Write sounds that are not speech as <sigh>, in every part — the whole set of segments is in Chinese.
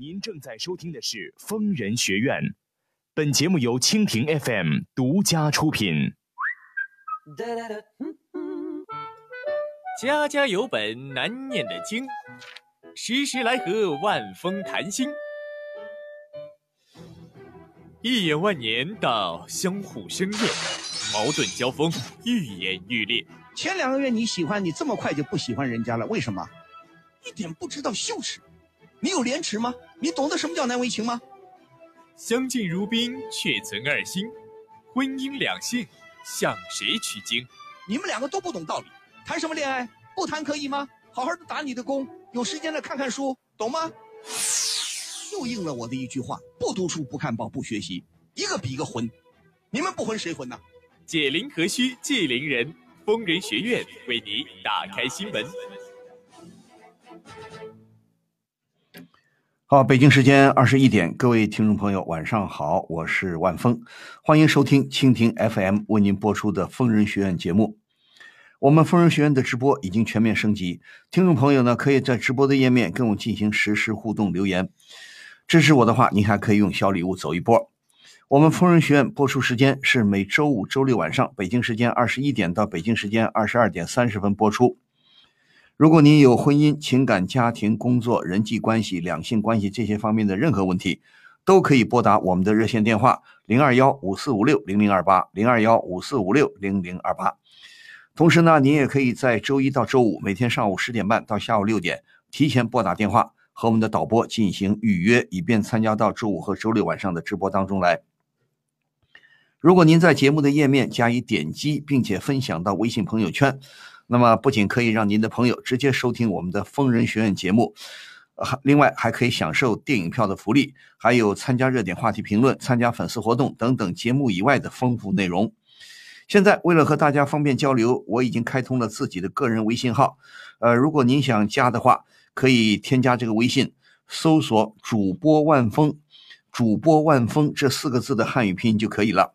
您正在收听的是《疯人学院》，本节目由蜻蜓 FM 独家出品。家家有本难念的经，时时来和万峰谈心。一眼万年到相互生厌，矛盾交锋愈演愈烈。前两个月你喜欢，你这么快就不喜欢人家了，为什么？一点不知道羞耻。你有廉耻吗？你懂得什么叫难为情吗？相敬如宾，却存二心。婚姻两性，向谁取经？你们两个都不懂道理，谈什么恋爱？不谈可以吗？好好的打你的工，有时间了看看书，懂吗？又应了我的一句话：不读书，不看报，不学习，一个比一个混。你们不混谁混呢？解铃何须系铃人，疯人学院为你打开心门。好，北京时间二十一点，各位听众朋友，晚上好，我是万峰，欢迎收听蜻蜓 FM 为您播出的疯人学院节目。我们疯人学院的直播已经全面升级，听众朋友呢可以在直播的页面跟我进行实时互动留言。支持我的话，您还可以用小礼物走一波。我们疯人学院播出时间是每周五、周六晚上，北京时间二十一点到北京时间二十二点三十分播出。如果您有婚姻、情感、家庭、工作、人际关系、两性关系这些方面的任何问题，都可以拨打我们的热线电话零二幺五四五六零零二八零二幺五四五六零零二八。同时呢，您也可以在周一到周五每天上午十点半到下午六点提前拨打电话和我们的导播进行预约，以便参加到周五和周六晚上的直播当中来。如果您在节目的页面加以点击，并且分享到微信朋友圈。那么不仅可以让您的朋友直接收听我们的疯人学院节目，还另外还可以享受电影票的福利，还有参加热点话题评论、参加粉丝活动等等节目以外的丰富内容。现在为了和大家方便交流，我已经开通了自己的个人微信号。呃，如果您想加的话，可以添加这个微信，搜索“主播万峰”，“主播万峰”这四个字的汉语拼音就可以了。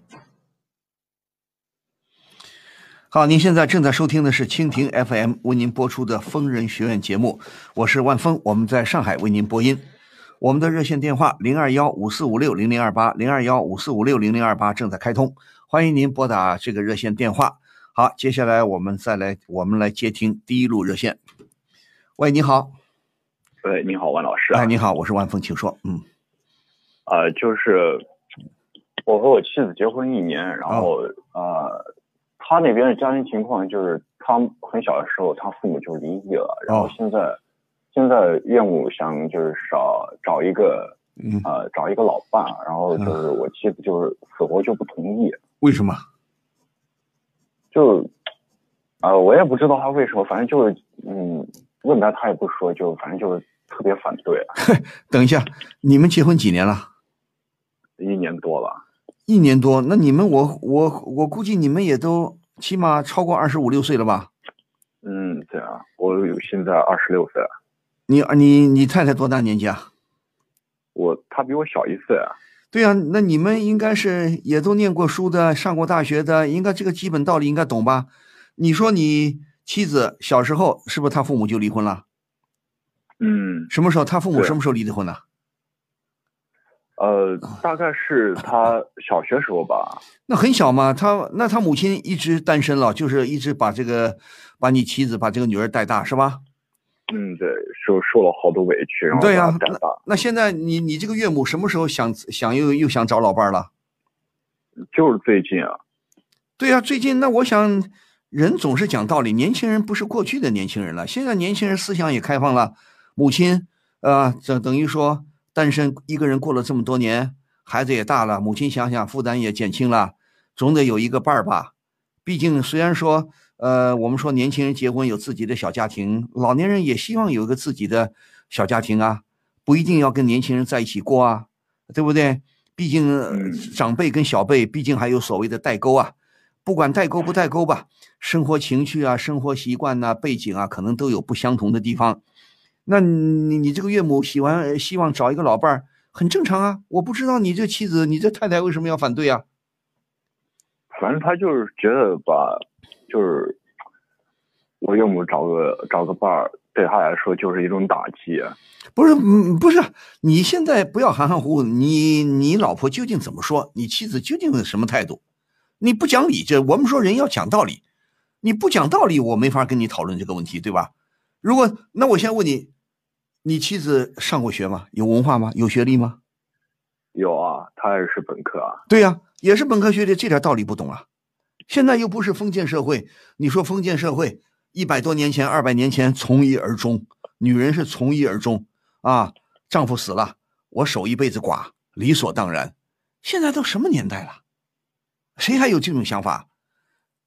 好，您现在正在收听的是蜻蜓 FM 为您播出的疯人学院节目，我是万峰，我们在上海为您播音。我们的热线电话零二幺五四五六零零二八零二幺五四五六零零二八正在开通，欢迎您拨打这个热线电话。好，接下来我们再来，我们来接听第一路热线。喂，你好。喂，你好，万老师。哎，你好，我是万峰，请说。嗯。呃，就是我和我妻子结婚一年，然后呃。他那边的家庭情况就是，他很小的时候，他父母就离异了，然后现在，现在岳母想就是找找一个，呃，找一个老伴，然后就是我妻子就是死活就不同意。为什么？就，啊，我也不知道他为什么，反正就是，嗯，问他他也不说，就反正就是特别反对。<laughs> 等一下，你们结婚几年了？一年多了。一年多，那你们我我我估计你们也都。起码超过二十五六岁了吧？嗯，对啊，我现在二十六岁。你你你太太多大年纪啊？我她比我小一岁啊。对啊，那你们应该是也都念过书的，上过大学的，应该这个基本道理应该懂吧？你说你妻子小时候是不是他父母就离婚了？嗯。什么时候他父母什么时候离的婚呢？呃，大概是他小学时候吧。<laughs> 那很小嘛，他那他母亲一直单身了，就是一直把这个把你妻子把这个女儿带大，是吧？嗯，对，受受了好多委屈，然后对呀。那现在你你这个岳母什么时候想想又又想找老伴了？就是最近啊。对呀，最近那我想人总是讲道理，年轻人不是过去的年轻人了，现在年轻人思想也开放了，母亲呃，这等于说。单身一个人过了这么多年，孩子也大了，母亲想想负担也减轻了，总得有一个伴儿吧。毕竟虽然说，呃，我们说年轻人结婚有自己的小家庭，老年人也希望有一个自己的小家庭啊，不一定要跟年轻人在一起过啊。对不对？毕竟长辈跟小辈，毕竟还有所谓的代沟啊。不管代沟不代沟吧，生活情趣啊、生活习惯呐、背景啊，可能都有不相同的地方。那你你这个岳母喜欢希望找一个老伴儿，很正常啊。我不知道你这妻子、你这太太为什么要反对啊？反正他就是觉得吧，就是我岳母找个找个伴儿，对他来说就是一种打击。不是，嗯，不是，你现在不要含含糊糊。你你老婆究竟怎么说？你妻子究竟是什么态度？你不讲理，这我们说人要讲道理。你不讲道理，我没法跟你讨论这个问题，对吧？如果那我先问你，你妻子上过学吗？有文化吗？有学历吗？有啊，她也是本科啊。对呀，也是本科学历，这点道理不懂啊。现在又不是封建社会，你说封建社会一百多年前、二百年前从一而终，女人是从一而终啊，丈夫死了，我守一辈子寡，理所当然。现在都什么年代了？谁还有这种想法？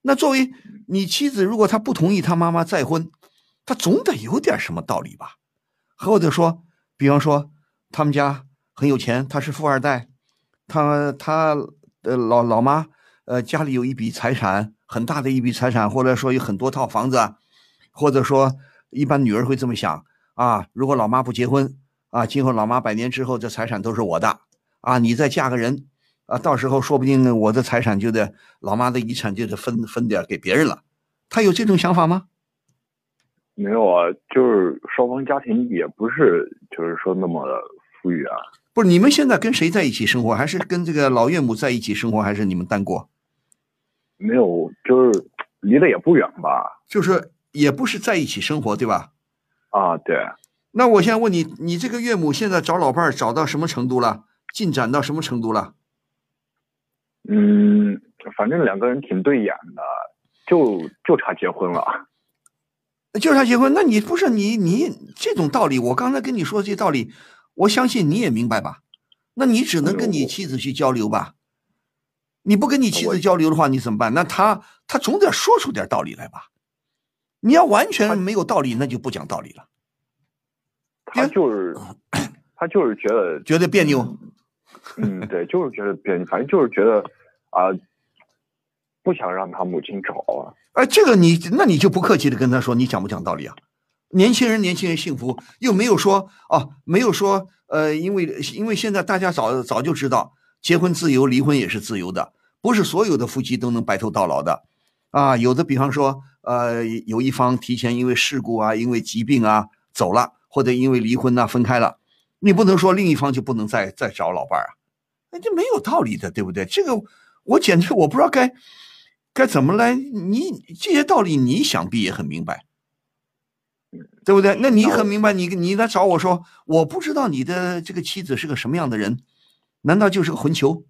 那作为你妻子，如果她不同意她妈妈再婚，她总得有点什么道理吧？或者说，比方说他们家很有钱，他是富二代，他他的老老妈呃家里有一笔财产，很大的一笔财产，或者说有很多套房子，或者说一般女儿会这么想啊，如果老妈不结婚啊，今后老妈百年之后这财产都是我的啊，你再嫁个人。啊，到时候说不定我的财产就得老妈的遗产就得分分点给别人了，他有这种想法吗？没有啊，就是双方家庭也不是就是说那么的富裕啊。不是，你们现在跟谁在一起生活？还是跟这个老岳母在一起生活？还是你们单过？没有，就是离得也不远吧。就是也不是在一起生活，对吧？啊，对。那我现在问你，你这个岳母现在找老伴儿找到什么程度了？进展到什么程度了？嗯，反正两个人挺对眼的，就就差结婚了，就是他结婚。那你不是你你这种道理，我刚才跟你说这些道理，我相信你也明白吧？那你只能跟你妻子去交流吧。你不跟你妻子交流的话，你怎么办？那他他总得说出点道理来吧？你要完全没有道理，那就不讲道理了。他就是他就是觉得觉得别扭。嗯，对，就是觉得别扭，反正就是觉得啊，不想让他母亲找啊。哎，这个你，那你就不客气的跟他说，你讲不讲道理啊？年轻人，年轻人幸福，又没有说哦，没有说呃，因为因为现在大家早早就知道，结婚自由，离婚也是自由的，不是所有的夫妻都能白头到老的啊。有的，比方说呃，有一方提前因为事故啊，因为疾病啊走了，或者因为离婚呐分开了。你不能说另一方就不能再再找老伴儿啊，那这没有道理的，对不对？这个我简直我不知道该该怎么来。你这些道理你想必也很明白，对不对？那你很明白，你你来找我说，我不知道你的这个妻子是个什么样的人，难道就是个混球，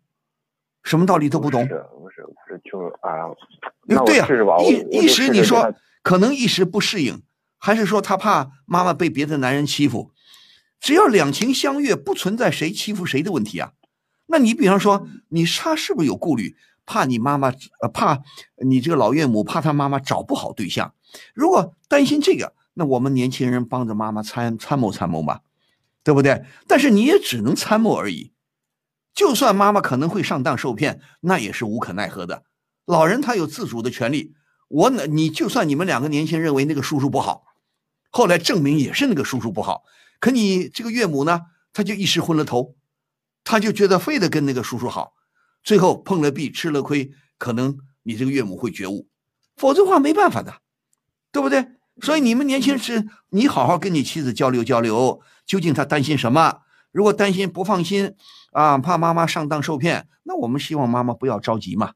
什么道理都不懂？不是不是不是，就啊，对呀，一一时你说可能一时不适应，还是说他怕妈妈被别的男人欺负？只要两情相悦，不存在谁欺负谁的问题啊。那你比方说，你他是不是有顾虑？怕你妈妈，呃，怕你这个老岳母，怕他妈妈找不好对象。如果担心这个，那我们年轻人帮着妈妈参参谋参谋嘛，对不对？但是你也只能参谋而已。就算妈妈可能会上当受骗，那也是无可奈何的。老人他有自主的权利。我呢，你就算你们两个年轻人认为那个叔叔不好，后来证明也是那个叔叔不好。可你这个岳母呢，他就一时昏了头，他就觉得非得跟那个叔叔好，最后碰了壁吃了亏，可能你这个岳母会觉悟，否则话没办法的，对不对？所以你们年轻时，你好好跟你妻子交流交流，究竟她担心什么？如果担心不放心啊，怕妈妈上当受骗，那我们希望妈妈不要着急嘛，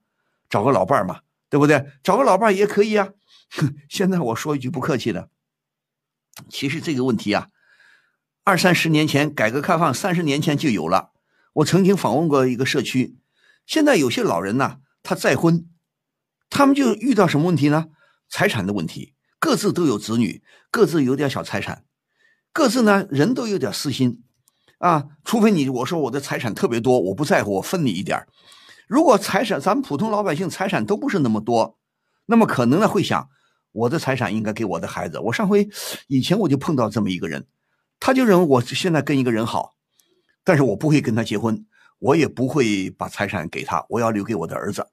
找个老伴儿嘛，对不对？找个老伴儿也可以啊。<laughs> 现在我说一句不客气的，其实这个问题啊。二三十年前，改革开放三十年前就有了。我曾经访问过一个社区，现在有些老人呢，他再婚，他们就遇到什么问题呢？财产的问题，各自都有子女，各自有点小财产，各自呢人都有点私心啊。除非你我说我的财产特别多，我不在乎，我分你一点如果财产咱们普通老百姓财产都不是那么多，那么可能呢会想，我的财产应该给我的孩子。我上回以前我就碰到这么一个人。他就认为我现在跟一个人好，但是我不会跟他结婚，我也不会把财产给他，我要留给我的儿子，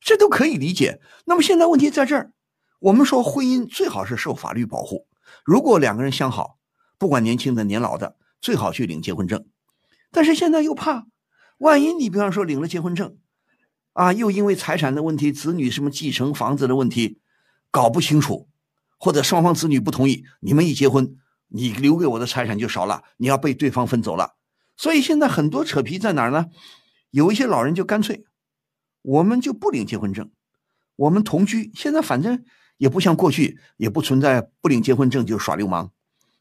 这都可以理解。那么现在问题在这儿，我们说婚姻最好是受法律保护，如果两个人相好，不管年轻的年老的，最好去领结婚证。但是现在又怕，万一你比方说领了结婚证，啊，又因为财产的问题、子女什么继承房子的问题，搞不清楚，或者双方子女不同意，你们一结婚，你留给我的财产就少了，你要被对方分走了。所以现在很多扯皮在哪儿呢？有一些老人就干脆，我们就不领结婚证，我们同居。现在反正也不像过去，也不存在不领结婚证就耍流氓，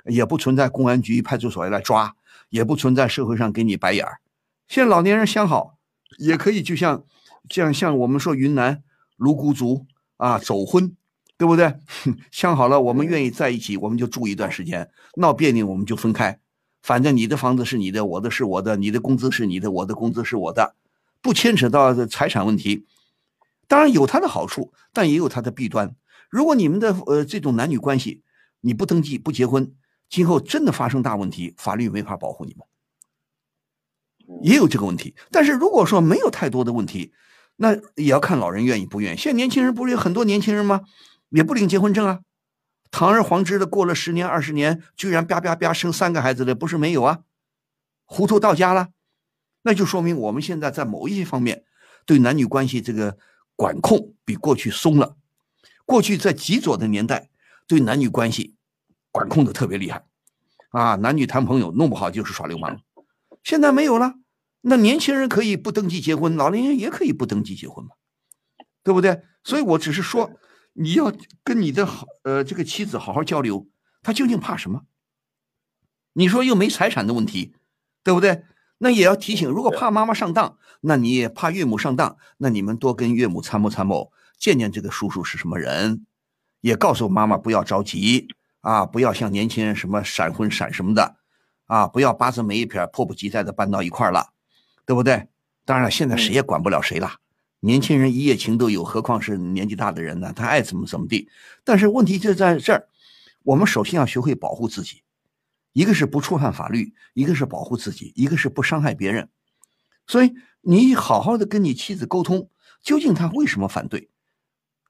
也不存在公安局、派出所来抓。也不存在社会上给你白眼儿。现在老年人相好，也可以就像这样，像我们说云南泸沽族啊，走婚，对不对？<laughs> 相好了，我们愿意在一起，我们就住一段时间；闹别扭，我们就分开。反正你的房子是你的，我的是我的，你的工资是你的，我的工资是我的，不牵扯到财产问题。当然有它的好处，但也有它的弊端。如果你们的呃这种男女关系，你不登记不结婚。今后真的发生大问题，法律没法保护你们，也有这个问题。但是如果说没有太多的问题，那也要看老人愿意不愿意。现在年轻人不是有很多年轻人吗？也不领结婚证啊，堂而皇之的过了十年二十年，居然啪啪啪生三个孩子的，不是没有啊？糊涂到家了，那就说明我们现在在某一些方面对男女关系这个管控比过去松了。过去在极左的年代，对男女关系。管控的特别厉害，啊，男女谈朋友弄不好就是耍流氓。现在没有了，那年轻人可以不登记结婚，老年人也可以不登记结婚嘛，对不对？所以我只是说，你要跟你的好呃这个妻子好好交流，他究竟怕什么？你说又没财产的问题，对不对？那也要提醒，如果怕妈妈上当，那你也怕岳母上当，那你们多跟岳母参谋参谋，见见这个叔叔是什么人，也告诉妈妈不要着急。啊，不要像年轻人什么闪婚闪什么的，啊，不要八字没一撇，迫不及待的搬到一块儿了，对不对？当然了，现在谁也管不了谁了，年轻人一夜情都有，何况是年纪大的人呢？他爱怎么怎么地。但是问题就在这儿，我们首先要学会保护自己，一个是不触犯法律，一个是保护自己，一个是不伤害别人。所以你好好的跟你妻子沟通，究竟他为什么反对？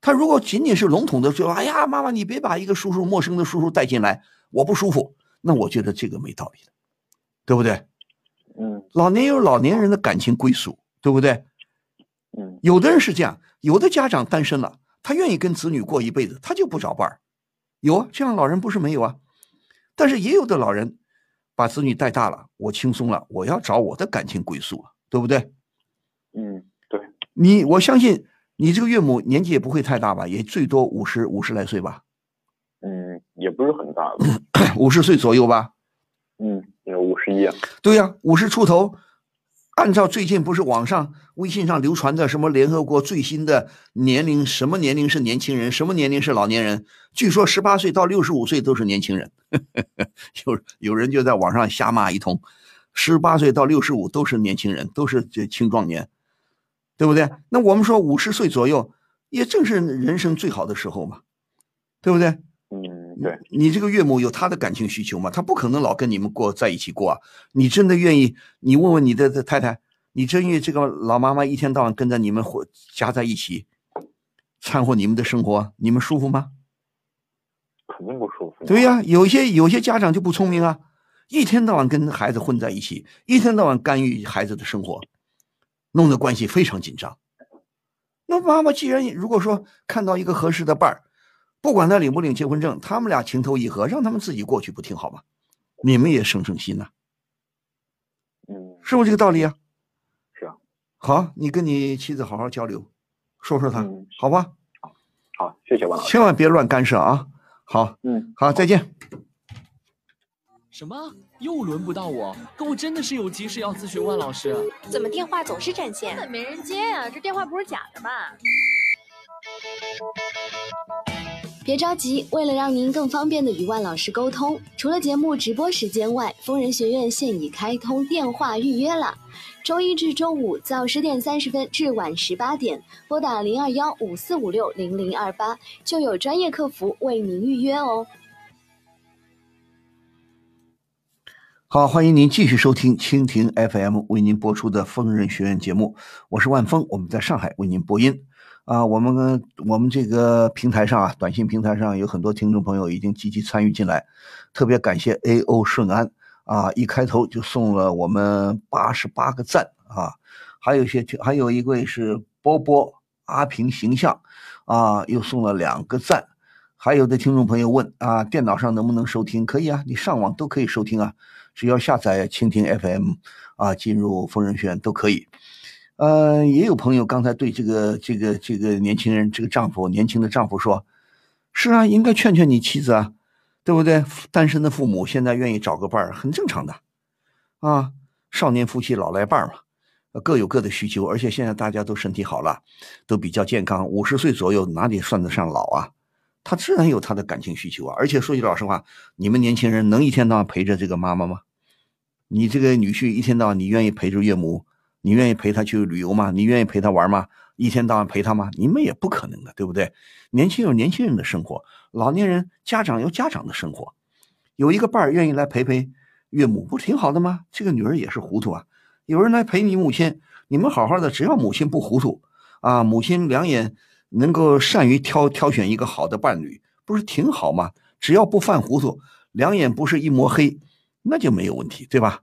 他如果仅仅是笼统的说：“哎呀，妈妈，你别把一个叔叔陌生的叔叔带进来，我不舒服。”那我觉得这个没道理的，对不对？嗯，老年有老年人的感情归属，对不对？嗯，有的人是这样，有的家长单身了，他愿意跟子女过一辈子，他就不找伴儿。有啊，这样老人不是没有啊，但是也有的老人把子女带大了，我轻松了，我要找我的感情归宿啊，对不对？嗯，对。你我相信。你这个岳母年纪也不会太大吧？也最多五十五十来岁吧？嗯，也不是很大，<coughs> 五十岁左右吧？嗯，有五十一。对呀，五十出头。按照最近不是网上微信上流传的什么联合国最新的年龄，什么年龄是年轻人，什么年龄是老年人？据说十八岁到六十五岁都是年轻人。<laughs> 有有人就在网上瞎骂一通，十八岁到六十五都是年轻人，都是这青壮年。对不对？那我们说五十岁左右，也正是人生最好的时候嘛，对不对？嗯，对。你这个岳母有她的感情需求吗？她不可能老跟你们过在一起过啊。你真的愿意？你问问你的太太，你真愿意这个老妈妈一天到晚跟着你们混夹在一起，掺和你们的生活，你们舒服吗？肯定不舒服。对呀，有些有些家长就不聪明啊，一天到晚跟孩子混在一起，一天到晚干预孩子的生活。弄得关系非常紧张。那妈妈既然如果说看到一个合适的伴儿，不管他领不领结婚证，他们俩情投意合，让他们自己过去不挺好吗？你们也省省心呐。嗯，是不是这个道理啊？是啊。好，你跟你妻子好好交流，说说他，好吧？好，好，谢谢王老师。千万别乱干涉啊！好，嗯，好，再见。什么？又轮不到我？可我真的是有急事要咨询万老师。怎么电话总是占线？根本没人接呀！这电话不是假的吧？别着急，为了让您更方便的与万老师沟通，除了节目直播时间外，疯人学院现已开通电话预约了。周一至周五早十点三十分至晚十八点，拨打零二幺五四五六零零二八，就有专业客服为您预约哦。好，欢迎您继续收听蜻蜓 FM 为您播出的《疯人学院》节目，我是万峰，我们在上海为您播音。啊，我们我们这个平台上啊，短信平台上有很多听众朋友已经积极参与进来，特别感谢 A.O 顺安啊，一开头就送了我们八十八个赞啊，还有些还有一位是波波阿平形象啊，又送了两个赞，还有的听众朋友问啊，电脑上能不能收听？可以啊，你上网都可以收听啊，只要下载蜻蜓 FM 啊，进入疯人学院都可以。呃，也有朋友刚才对这个这个这个年轻人，这个丈夫年轻的丈夫说：“是啊，应该劝劝你妻子啊，对不对？单身的父母现在愿意找个伴儿，很正常的，啊，少年夫妻老来伴儿嘛，各有各的需求。而且现在大家都身体好了，都比较健康，五十岁左右哪里算得上老啊？他自然有他的感情需求啊。而且说句老实话，你们年轻人能一天到晚陪着这个妈妈吗？你这个女婿一天到晚，你愿意陪着岳母？”你愿意陪他去旅游吗？你愿意陪他玩吗？一天到晚陪他吗？你们也不可能的，对不对？年轻有年轻人的生活，老年人家长有家长的生活，有一个伴儿愿意来陪陪岳母，不挺好的吗？这个女儿也是糊涂啊，有人来陪你母亲，你们好好的，只要母亲不糊涂啊，母亲两眼能够善于挑挑选一个好的伴侣，不是挺好吗？只要不犯糊涂，两眼不是一抹黑，那就没有问题，对吧？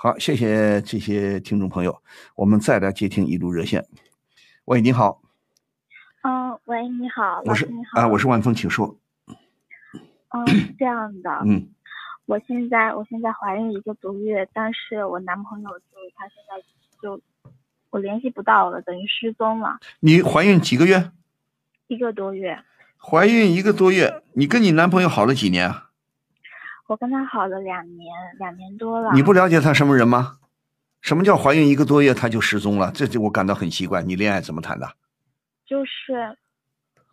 好，谢谢这些听众朋友，我们再来接听一路热线。喂，你好。嗯，喂，你好，我是你好啊，我是万峰，请说。嗯，这样的。嗯。我现在我现在怀孕一个多月，但是我男朋友就他现在就我联系不到了，等于失踪了。你怀孕几个月？一个多月。怀孕一个多月，你跟你男朋友好了几年啊？我跟他好了两年，两年多了。你不了解他什么人吗？什么叫怀孕一个多月他就失踪了？这就我感到很奇怪。你恋爱怎么谈的？就是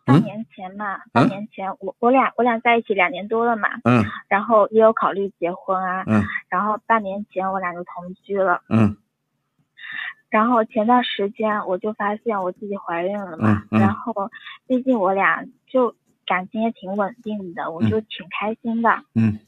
半年前嘛，半年前我我俩我俩在一起两年多了嘛。嗯。然后也有考虑结婚啊。嗯。然后半年前我俩就同居了。嗯。然后前段时间我就发现我自己怀孕了嘛。嗯。然后毕竟我俩就感情也挺稳定的，我就挺开心的。嗯。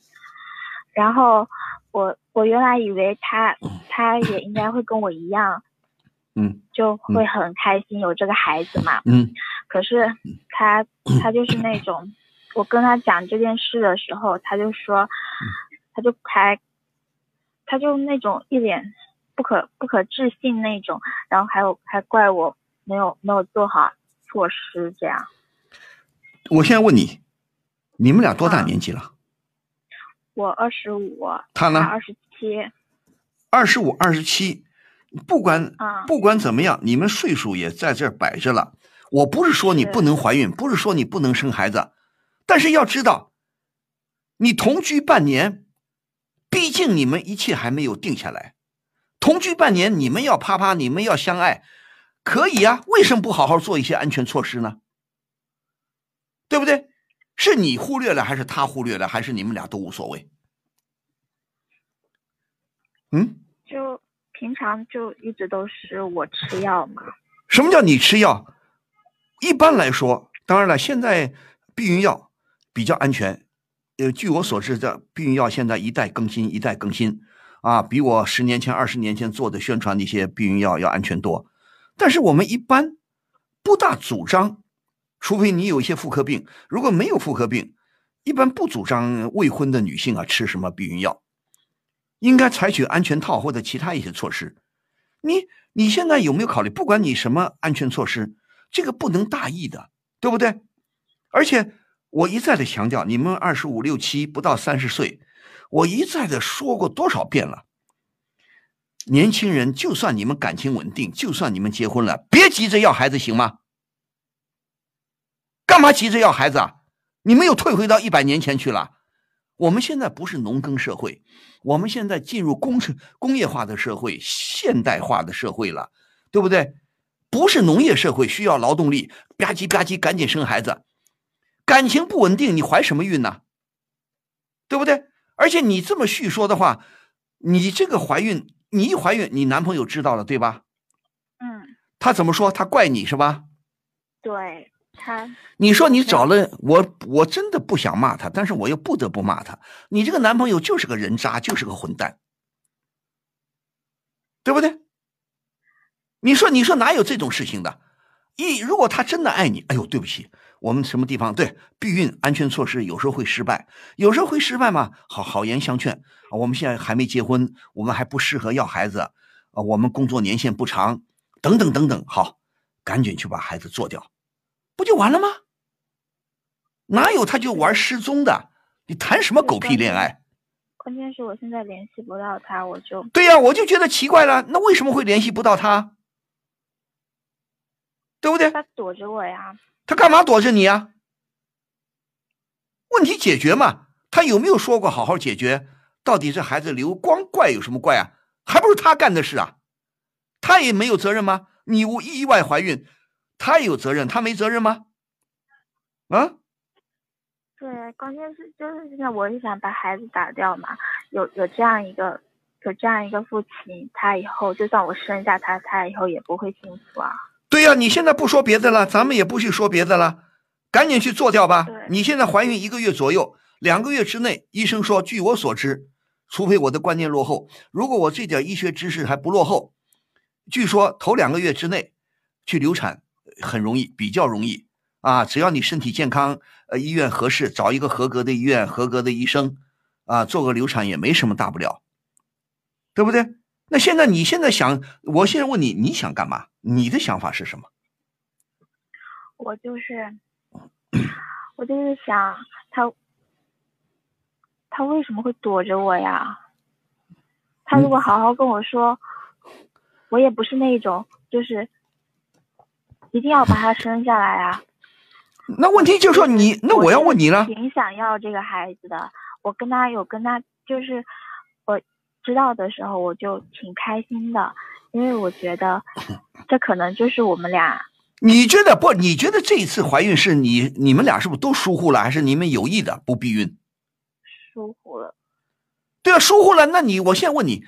然后我我原来以为他他也应该会跟我一样，<laughs> 嗯，就会很开心有这个孩子嘛，嗯，可是他他就是那种，我跟他讲这件事的时候，他就说，他就还，他就那种一脸不可不可置信那种，然后还有还怪我没有没有做好措施这样。我现在问你，你们俩多大年纪了？我二十五，他呢？二十七，二十五、二十七，不管啊，不管怎么样，你们岁数也在这儿摆着了。我不是说你不能怀孕，不是说你不能生孩子，但是要知道，你同居半年，毕竟你们一切还没有定下来。同居半年，你们要啪啪，你们要相爱，可以啊？为什么不好好做一些安全措施呢？对不对？是你忽略了，还是他忽略了，还是你们俩都无所谓？嗯，就平常就一直都是我吃药嘛。什么叫你吃药？一般来说，当然了，现在避孕药比较安全。呃，据我所知，这避孕药现在一代更新，一代更新，啊，比我十年前、二十年前做的宣传那些避孕药要安全多。但是我们一般不大主张。除非你有一些妇科病，如果没有妇科病，一般不主张未婚的女性啊吃什么避孕药，应该采取安全套或者其他一些措施。你你现在有没有考虑？不管你什么安全措施，这个不能大意的，对不对？而且我一再的强调，你们二十五六七不到三十岁，我一再的说过多少遍了。年轻人，就算你们感情稳定，就算你们结婚了，别急着要孩子，行吗？干嘛急着要孩子啊？你们又退回到一百年前去了。我们现在不是农耕社会，我们现在进入工程工业化的社会、现代化的社会了，对不对？不是农业社会，需要劳动力，吧唧吧唧，赶紧生孩子。感情不稳定，你怀什么孕呢？对不对？而且你这么叙说的话，你这个怀孕，你一怀孕，你男朋友知道了，对吧？嗯。他怎么说？他怪你是吧？对。他，你说你找了我，我真的不想骂他，但是我又不得不骂他。你这个男朋友就是个人渣，就是个混蛋，对不对？你说，你说哪有这种事情的？一如果他真的爱你，哎呦，对不起，我们什么地方对避孕安全措施有时候会失败，有时候会失败嘛。好好言相劝啊，我们现在还没结婚，我们还不适合要孩子啊，我们工作年限不长，等等等等。好，赶紧去把孩子做掉，不就完了吗？哪有他就玩失踪的？你谈什么狗屁恋爱？关键是我现在联系不到他，我就对呀，我就觉得奇怪了，那为什么会联系不到他？对不对？他躲着我呀。他干嘛躲着你呀？问题解决嘛？他有没有说过好好解决？到底这孩子留光怪有什么怪啊？还不是他干的事啊？他也没有责任吗？你无意外怀孕，他有责任，他没责任吗？啊？对，关键是就是现在我是想把孩子打掉嘛。有有这样一个有这样一个父亲，他以后就算我生下他，他以后也不会幸福啊。对呀，你现在不说别的了，咱们也不去说别的了，赶紧去做掉吧。你现在怀孕一个月左右，两个月之内，医生说，据我所知，除非我的观念落后，如果我这点医学知识还不落后，据说头两个月之内去流产很容易，比较容易啊，只要你身体健康，呃，医院合适，找一个合格的医院，合格的医生，啊，做个流产也没什么大不了，对不对？那现在你现在想，我现在问你，你想干嘛？你的想法是什么？我就是，<clears throat> 我就是想他，他为什么会躲着我呀？他如果好好跟我说，我也不是那种就是一定要把他生下来啊。那问题就是说你，那我要问你了。挺想要这个孩子的，我跟他有跟他就是我。知道的时候我就挺开心的，因为我觉得这可能就是我们俩。<laughs> 你觉得不？你觉得这一次怀孕是你你们俩是不是都疏忽了，还是你们有意的不避孕？疏忽了。对啊，疏忽了。那你我现在问你，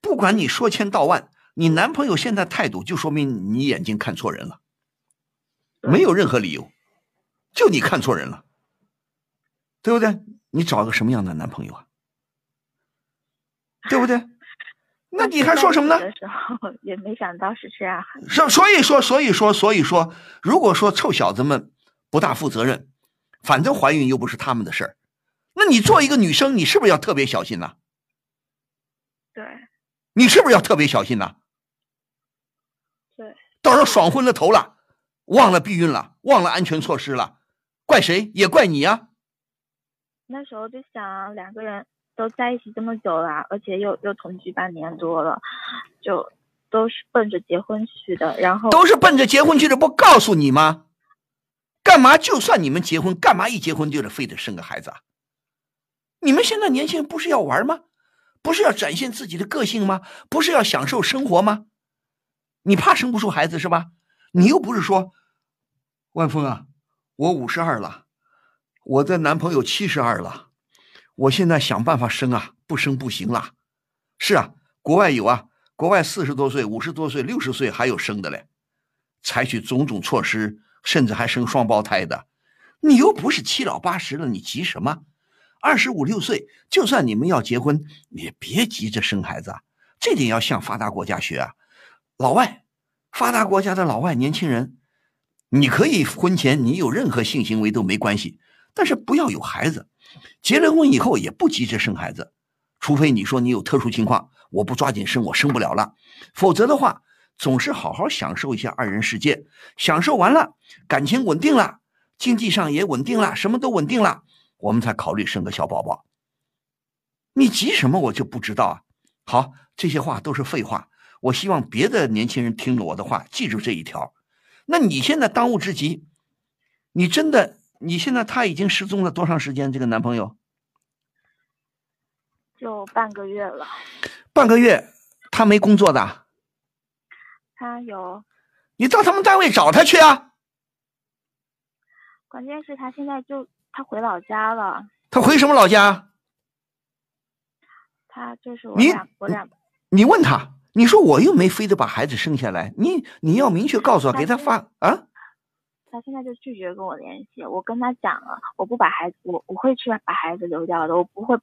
不管你说千道万，你男朋友现在态度就说明你眼睛看错人了，没有任何理由，就你看错人了，对不对？你找个什么样的男朋友啊？对不对？那你还说什么呢？的时候也没想到是这样。是所以说，所以说，所以说，如果说臭小子们不大负责任，反正怀孕又不是他们的事儿，那你做一个女生，你是不是要特别小心呢？对。你是不是要特别小心呢？对。到时候爽昏了头了，忘了避孕了，忘了安全措施了，怪谁？也怪你呀。那时候就想两个人。都在一起这么久了，而且又又同居半年多了，就都是奔着结婚去的。然后都是奔着结婚去的，不告诉你吗？干嘛？就算你们结婚，干嘛一结婚就得非得生个孩子啊？你们现在年轻人不是要玩吗？不是要展现自己的个性吗？不是要享受生活吗？你怕生不出孩子是吧？你又不是说，万峰啊，我五十二了，我的男朋友七十二了。我现在想办法生啊，不生不行了。是啊，国外有啊，国外四十多岁、五十多岁、六十岁还有生的嘞，采取种种措施，甚至还生双胞胎的。你又不是七老八十了，你急什么？二十五六岁，就算你们要结婚，也别急着生孩子啊。这点要向发达国家学啊。老外，发达国家的老外年轻人，你可以婚前你有任何性行为都没关系，但是不要有孩子。结了婚以后也不急着生孩子，除非你说你有特殊情况，我不抓紧生我生不了了，否则的话，总是好好享受一下二人世界，享受完了，感情稳定了，经济上也稳定了，什么都稳定了，我们才考虑生个小宝宝。你急什么？我就不知道啊。好，这些话都是废话。我希望别的年轻人听了我的话，记住这一条。那你现在当务之急，你真的？你现在他已经失踪了多长时间？这个男朋友就半个月了。半个月，他没工作的。他有。你到他们单位找他去啊。关键是他现在就他回老家了。他回什么老家？他就是我俩，我俩。你问他，你说我又没非得把孩子生下来，你你要明确告诉我，给他发啊。他现在就拒绝跟我联系。我跟他讲了，我不把孩子，我我会去把孩子留掉的，我不会，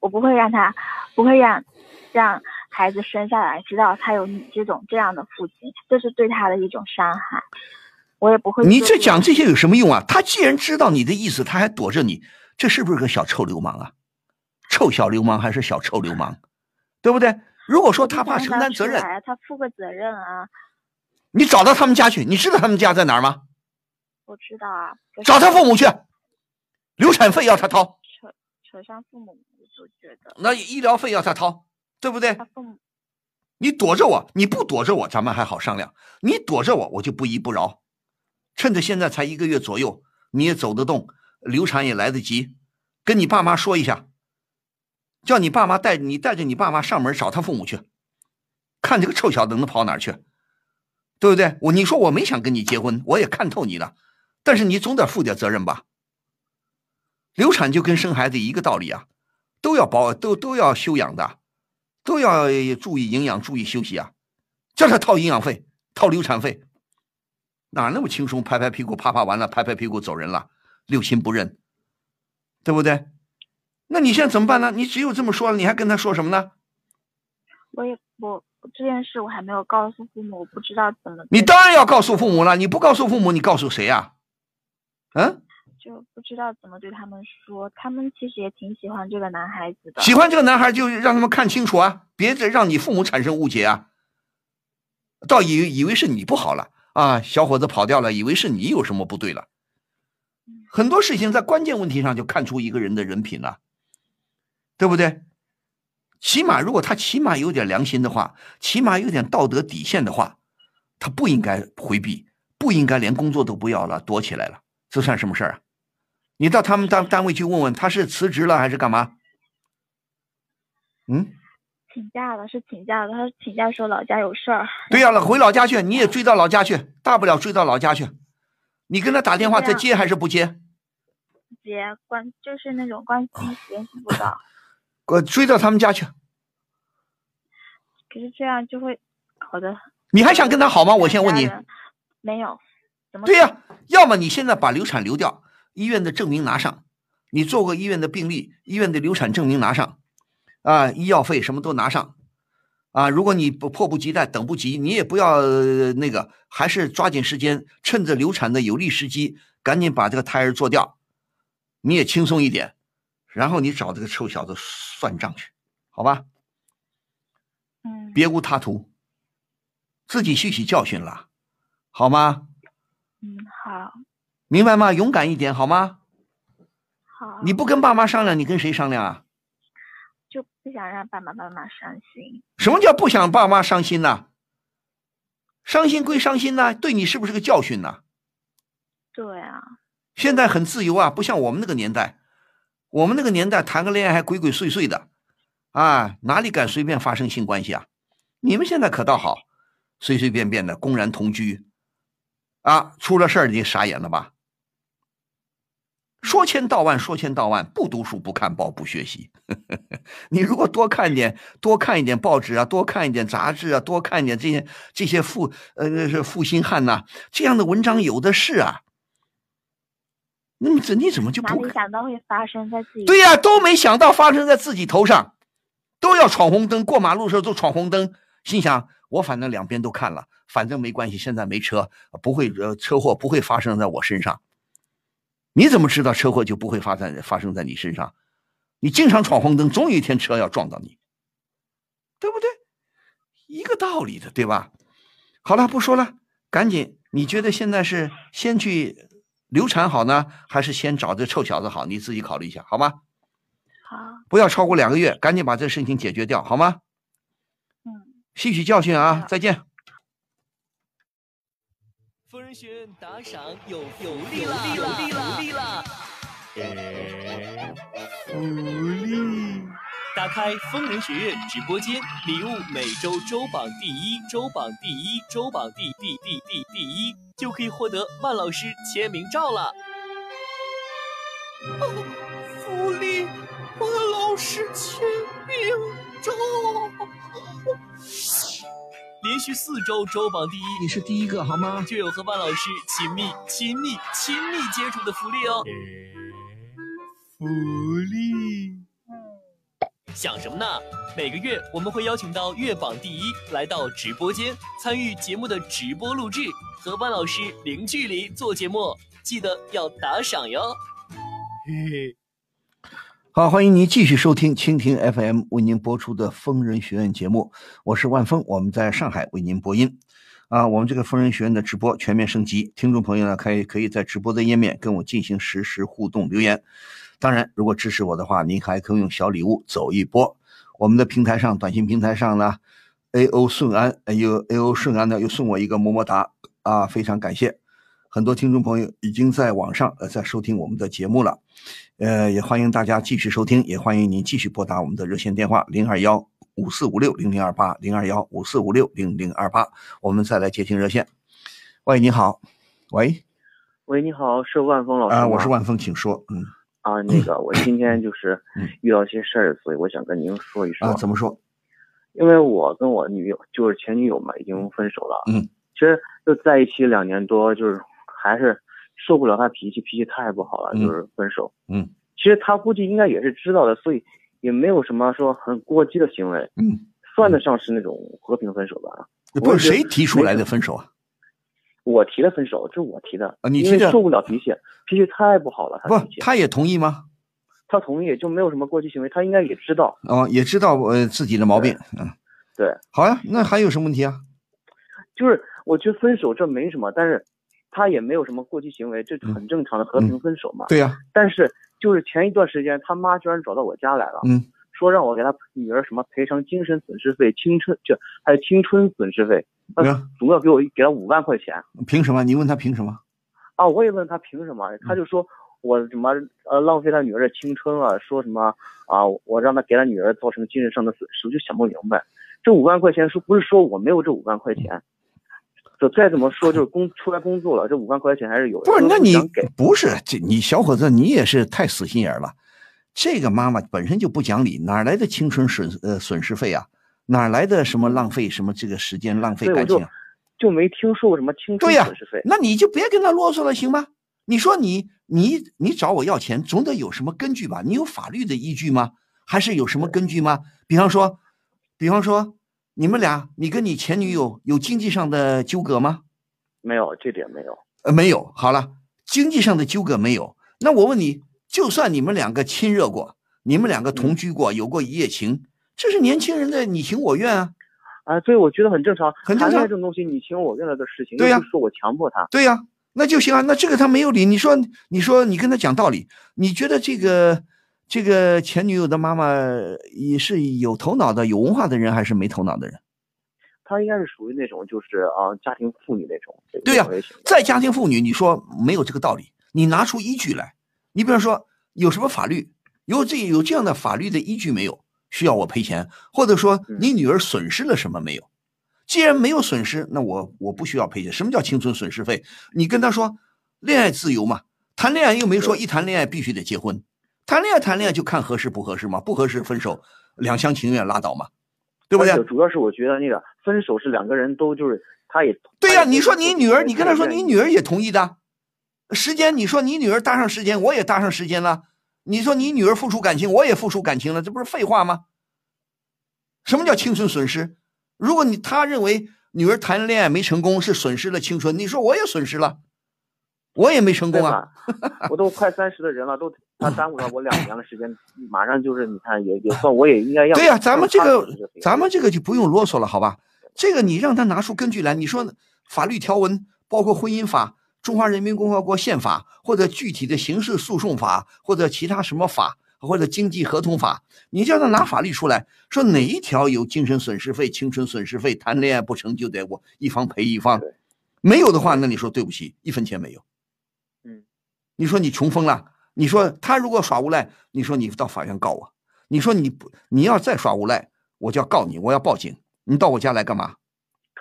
我不会让他，不会让让孩子生下来知道他有你这种这样的父亲，这是对他的一种伤害。我也不会。你这讲这些有什么用啊？他既然知道你的意思，他还躲着你，这是不是个小臭流氓啊？臭小流氓还是小臭流氓，对不对？如果说他怕承担责任，他负个责任啊。你找到他们家去，你知道他们家在哪儿吗？我知道啊。找他父母去，流产费要他掏。扯扯上父母，我就觉得。那医疗费要他掏，对不对？他父母。你躲着我，你不躲着我，咱们还好商量。你躲着我，我就不依不饶。趁着现在才一个月左右，你也走得动，流产也来得及，跟你爸妈说一下。叫你爸妈带你带着你爸妈上门找他父母去，看这个臭小子能跑哪去，对不对？我你说我没想跟你结婚，我也看透你了，但是你总得负点责任吧？流产就跟生孩子一个道理啊，都要保都都要休养的，都要注意营养，注意休息啊。叫他掏营养费，掏流产费，哪那么轻松？拍拍屁股，啪啪完了，拍拍屁股走人了，六亲不认，对不对？那你现在怎么办呢？你只有这么说了，你还跟他说什么呢？我也我这件事我还没有告诉父母，我不知道怎么。你当然要告诉父母了，你不告诉父母，你告诉谁呀？嗯？就不知道怎么对他们说。他们其实也挺喜欢这个男孩子的。喜欢这个男孩，就让他们看清楚啊，别再让你父母产生误解啊。倒以以为是你不好了啊，小伙子跑掉了，以为是你有什么不对了。很多事情在关键问题上就看出一个人的人品了。对不对？起码如果他起码有点良心的话，起码有点道德底线的话，他不应该回避，不应该连工作都不要了，躲起来了，这算什么事儿啊？你到他们单单位去问问，他是辞职了还是干嘛？嗯？请假了，是请假了。他请假说老家有事儿。对呀，回老家去，你也追到老家去，大不了追到老家去。你跟他打电话，他接还是不接？接，关就是那种关机，联系不到。我追到他们家去，可是这样就会好的。你还想跟他好吗？我先问你。没有。对呀，要么你现在把流产流掉，医院的证明拿上，你做过医院的病历，医院的流产证明拿上，啊，医药费什么都拿上，啊，如果你不迫不及待，等不及，你也不要那个，还是抓紧时间，趁着流产的有利时机，赶紧把这个胎儿做掉，你也轻松一点。然后你找这个臭小子算账去，好吧？嗯，别无他途，自己吸取教训了，好吗？嗯，好。明白吗？勇敢一点，好吗？好。你不跟爸妈商量，你跟谁商量啊？就不想让爸爸妈妈伤心。什么叫不想爸妈伤心呢？伤心归伤心呢，对你是不是个教训呢？对啊。现在很自由啊，不像我们那个年代。我们那个年代谈个恋爱还鬼鬼祟祟的，啊，哪里敢随便发生性关系啊？你们现在可倒好，随随便便的公然同居，啊，出了事儿你傻眼了吧？说千道万，说千道万，不读书不看报不学习。<laughs> 你如果多看点，多看一点报纸啊，多看一点杂志啊，多看一点这些这些负呃是负心汉呐，这样的文章有的是啊。那么这你怎么就不？没想到会发生在自己？对呀，都没想到发生在自己头上，都要闯红灯，过马路的时候都闯红灯。心想我反正两边都看了，反正没关系，现在没车，不会呃车祸不会发生在我身上。你怎么知道车祸就不会发生发生在你身上？你经常闯红灯，总有一天车要撞到你，对不对？一个道理的，对吧？好了，不说了，赶紧。你觉得现在是先去？流产好呢，还是先找这臭小子好？你自己考虑一下，好吗？好，不要超过两个月，赶紧把这事情解决掉，好吗？嗯，吸取教训啊！再见。夫人学院打赏有有利了，有利了，有利了！福利。打开疯人学院直播间，礼物每周周榜第一，周榜第一，周榜第第第第第一，就可以获得万老师签名照了。哦福利，万老师签名照。连续四周周榜第一，你是第一个好吗？就有和万老师亲密、亲密、亲密接触的福利哦。福利？想什么呢？每个月我们会邀请到月榜第一来到直播间参与节目的直播录制，和万老师零距离做节目，记得要打赏哟。嘿嘿。好，欢迎您继续收听蜻蜓 FM 为您播出的疯人学院节目，我是万峰，我们在上海为您播音。啊，我们这个疯人学院的直播全面升级，听众朋友呢可以可以在直播的页面跟我进行实时互动留言。当然，如果支持我的话，您还可以用小礼物走一波。我们的平台上，短信平台上呢，A O 顺安，又 A O 顺安呢又送我一个么么哒啊，非常感谢。很多听众朋友已经在网上呃在收听我们的节目了。呃，也欢迎大家继续收听，也欢迎您继续拨打我们的热线电话零二幺五四五六零零二八零二幺五四五六零零二八，我们再来接听热线。喂，你好，喂，喂，你好，是万峰老师啊，我是万峰，请说。嗯，啊，那个，我今天就是遇到一些事儿，所以我想跟您说一说。啊，怎么说？因为我跟我女友就是前女友嘛，已经分手了。嗯，其实就在一起两年多，就是还是。受不了她脾气，脾气太不好了，就是分手。嗯，其实她估计应该也是知道的，所以也没有什么说很过激的行为。嗯，算得上是那种和平分手吧。不是谁提出来的分手啊？我提的分手，这是我提的。啊，你提的？受不了脾气，脾气太不好了。不，他也同意吗？他同意，就没有什么过激行为。他应该也知道。哦，也知道呃自己的毛病。嗯，对。好呀，那还有什么问题啊？就是我觉得分手这没什么，但是。他也没有什么过激行为，这很正常的和平分手嘛。对呀。但是就是前一段时间，他妈居然找到我家来了，嗯，说让我给他女儿什么赔偿精神损失费、青春就还有青春损失费，总要给我给他五万块钱。凭什么？你问他凭什么？啊，我也问他凭什么，他就说我什么呃浪费他女儿的青春啊，说什么啊我让他给他女儿造成精神上的损失，我就想不明白，这五万块钱说不是说我没有这五万块钱。就再怎么说，就是工出来工作了，这五万块钱还是有的。不是，那你不是这你小伙子，你也是太死心眼了。这个妈妈本身就不讲理，哪来的青春损呃损失费啊？哪来的什么浪费什么这个时间浪费感情？就没听说过什么青春损失费。那你就别跟他啰嗦了，行吗？你说你你你找我要钱，总得有什么根据吧？你有法律的依据吗？还是有什么根据吗？比方说，比方说。你们俩，你跟你前女友有经济上的纠葛吗？没有，这点没有。呃，没有。好了，经济上的纠葛没有。那我问你，就算你们两个亲热过，你们两个同居过，有过一夜情，这是年轻人的你情我愿啊。啊，对，我觉得很正常。很正常。这种东西，你情我愿的的事情，对呀，说我强迫他。对呀，那就行啊。那这个他没有理。你说，你说，你跟他讲道理，你觉得这个？这个前女友的妈妈也是有头脑的、有文化的人，还是没头脑的人？她应该是属于那种，就是啊，家庭妇女那种。对呀，在家庭妇女，你说没有这个道理？你拿出依据来。你比方说，有什么法律有这有这样的法律的依据没有？需要我赔钱，或者说你女儿损失了什么没有？既然没有损失，那我我不需要赔钱。什么叫青春损失费？你跟他说，恋爱自由嘛，谈恋爱又没说一谈恋爱必须得结婚。谈恋爱谈恋爱就看合适不合适嘛，不合适分手，两厢情愿拉倒嘛，对不对？主要是我觉得那个分手是两个人都就是他也对呀。你说你女儿，你跟他说你女儿也同意的，时间你说你女儿搭上时间，我也搭上时间了。你说你女儿付出感情，我也付出感情了，这不是废话吗？什么叫青春损失？如果你他认为女儿谈恋爱没成功是损失了青春，你说我也损失了。我也没成功啊！我都快三十的人了，都 <laughs> 他耽误了我两年的时间，马上就是你看也也算我也应该要对呀，咱们这个咱们这个就不用啰嗦了，好吧？这个你让他拿出根据来，你说法律条文包括婚姻法、中华人民共和国宪法或者具体的刑事诉讼法或者其他什么法或者经济合同法，你叫他拿法律出来说哪一条有精神损失费、青春损失费？谈恋爱不成就得我一方赔一方，没有的话，那你说对不起，一分钱没有。嗯你说你穷疯了？你说他如果耍无赖，你说你到法院告我？你说你不你要再耍无赖，我就要告你，我要报警。你到我家来干嘛？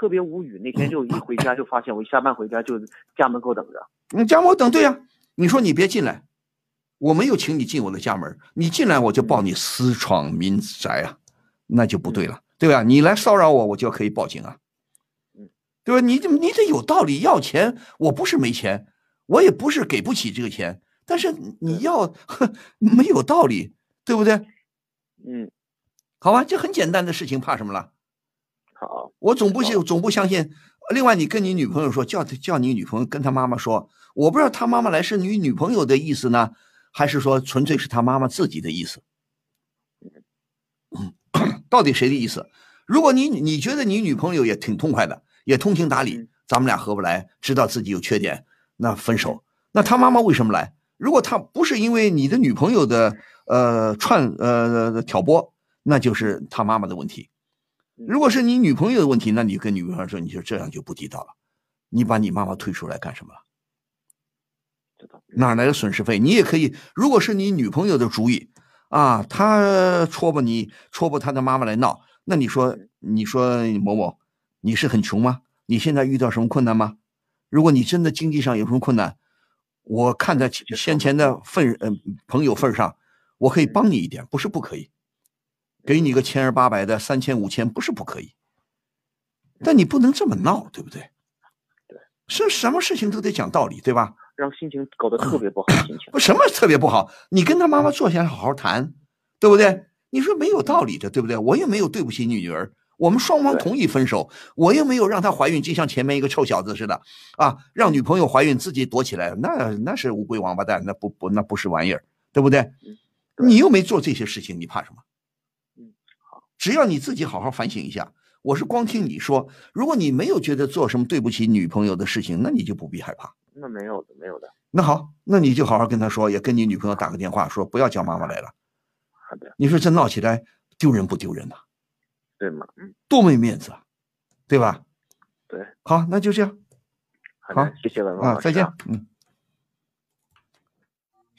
特别无语。那天就一回家就发现，我一下班回家就家门口等着。你家门口等对呀？你说你别进来，我没有请你进我的家门，你进来我就报你私闯民宅啊，那就不对了，对吧？你来骚扰我，我就可以报警啊。对吧？你你得有道理，要钱我不是没钱，我也不是给不起这个钱，但是你要 <laughs> 没有道理，对不对？嗯，好吧，这很简单的事情，怕什么了？好，我总不信，总不相信。另外，你跟你女朋友说，叫叫你女朋友跟她妈妈说，我不知道她妈妈来是你女朋友的意思呢，还是说纯粹是她妈妈自己的意思？嗯，<coughs> 到底谁的意思？如果你你觉得你女朋友也挺痛快的，也通情达理，咱们俩合不来，知道自己有缺点，那分手。那她妈妈为什么来？如果她不是因为你的女朋友的呃串呃挑拨，那就是她妈妈的问题。如果是你女朋友的问题，那你跟女朋友说，你就这样就不地道了。你把你妈妈推出来干什么了？哪来的损失费？你也可以。如果是你女朋友的主意啊，她戳破你，戳破她的妈妈来闹，那你说，你说某某，你是很穷吗？你现在遇到什么困难吗？如果你真的经济上有什么困难，我看在先前的份呃朋友份上，我可以帮你一点，不是不可以。给你个千儿八百的，三千五千不是不可以，但你不能这么闹，对不对？对，是什么事情都得讲道理，对吧？让心情搞得特别不好，心情不什么特别不好，你跟他妈妈坐下来好好谈，对不对？你说没有道理的，对不对？我又没有对不起你女儿，我们双方同意分手，我又没有让她怀孕，就像前面一个臭小子似的啊，让女朋友怀孕自己躲起来，那那是乌龟王八蛋，那不不那不是玩意儿，对不对？你又没做这些事情，你怕什么？只要你自己好好反省一下，我是光听你说。如果你没有觉得做什么对不起女朋友的事情，那你就不必害怕。那没有的，没有的。那好，那你就好好跟他说，也跟你女朋友打个电话，说不要叫妈妈来了。好的。你说这闹起来丢人不丢人呐？对吗？嗯。多没面子啊，对吧？对。好，那就这样。好，谢谢文文啊，再见。嗯。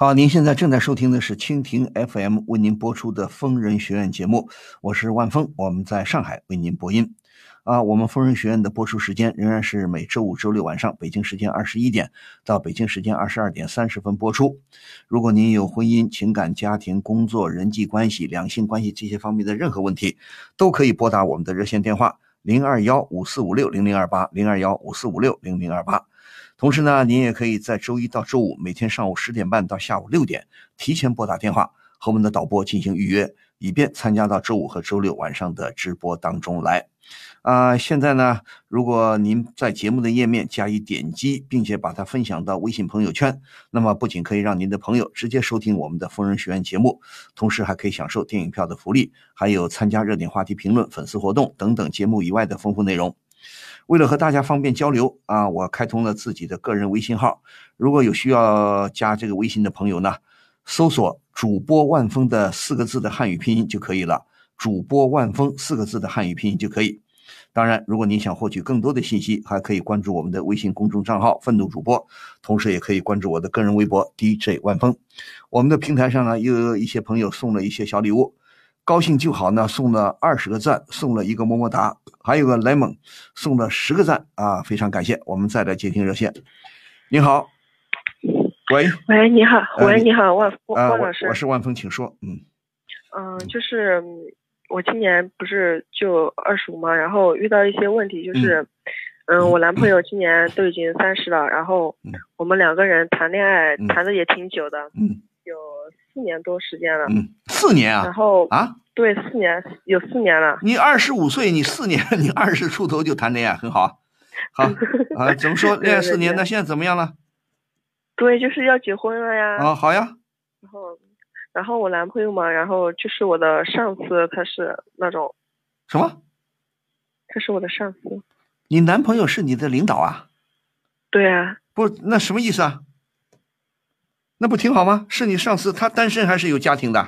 好，您现在正在收听的是蜻蜓 FM 为您播出的疯人学院节目，我是万峰，我们在上海为您播音。啊，我们疯人学院的播出时间仍然是每周五、周六晚上北京时间二十一点到北京时间二十二点三十分播出。如果您有婚姻、情感、家庭、工作、人际关系、两性关系这些方面的任何问题，都可以拨打我们的热线电话零二幺五四五六零零二八零二幺五四五六零零二八。同时呢，您也可以在周一到周五每天上午十点半到下午六点提前拨打电话和我们的导播进行预约，以便参加到周五和周六晚上的直播当中来。啊，现在呢，如果您在节目的页面加以点击，并且把它分享到微信朋友圈，那么不仅可以让您的朋友直接收听我们的疯人学院节目，同时还可以享受电影票的福利，还有参加热点话题评论、粉丝活动等等节目以外的丰富内容。为了和大家方便交流啊，我开通了自己的个人微信号。如果有需要加这个微信的朋友呢，搜索“主播万峰”的四个字的汉语拼音就可以了。主播万峰四个字的汉语拼音就可以。当然，如果您想获取更多的信息，还可以关注我们的微信公众账号“愤怒主播”，同时也可以关注我的个人微博 DJ 万峰。我们的平台上呢，又有一些朋友送了一些小礼物。高兴就好呢，送了二十个赞，送了一个么么哒，还有个 lemon，送了十个赞啊，非常感谢。我们再来接听热线。你好，喂，喂，你好，喂，你好，万万老师，我是万峰，请说。嗯，嗯，就是我今年不是就二十五嘛，然后遇到一些问题，就是，嗯，我男朋友今年都已经三十了，然后我们两个人谈恋爱谈的也挺久的，嗯，有。四年多时间了，嗯，四年啊，然后啊，对，四年有四年了。你二十五岁，你四年，<laughs> 你二十出头就谈恋爱，很好，好 <laughs> 啊。怎么说恋爱四年？那现在怎么样了？对，就是要结婚了呀。啊，好呀。然后，然后我男朋友嘛，然后就是我的上司，他是那种什么？他是我的上司。你男朋友是你的领导啊？对啊。不，那什么意思啊？那不挺好吗？是你上司，他单身还是有家庭的？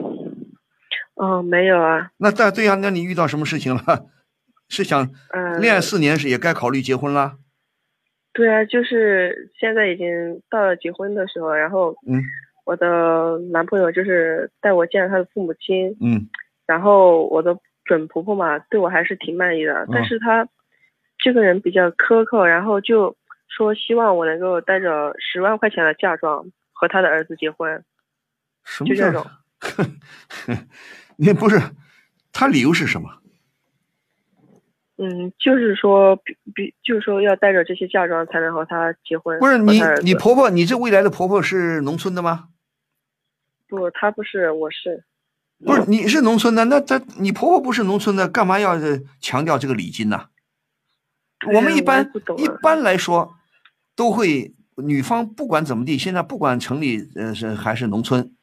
哦，没有啊。那对对呀，那你遇到什么事情了？<laughs> 是想嗯恋爱四年是也该考虑结婚啦？对啊，就是现在已经到了结婚的时候，然后嗯我的男朋友就是带我见了他的父母亲，嗯然后我的准婆婆嘛，对我还是挺满意的，但是她这个人比较苛刻，然后就说希望我能够带着十万块钱的嫁妆和他的儿子结婚，什么这种儿？<laughs> 你不是他理由是什么？嗯，就是说比比，就是说要带着这些嫁妆才能和他结婚，不是你你婆婆，你这未来的婆婆是农村的吗？不，她不是，我是。不是，你是农村的，那她你婆婆不是农村的，干嘛要呃强调这个礼金呢？我们一般一般来说，都会女方不管怎么地，现在不管城里呃是还是农村，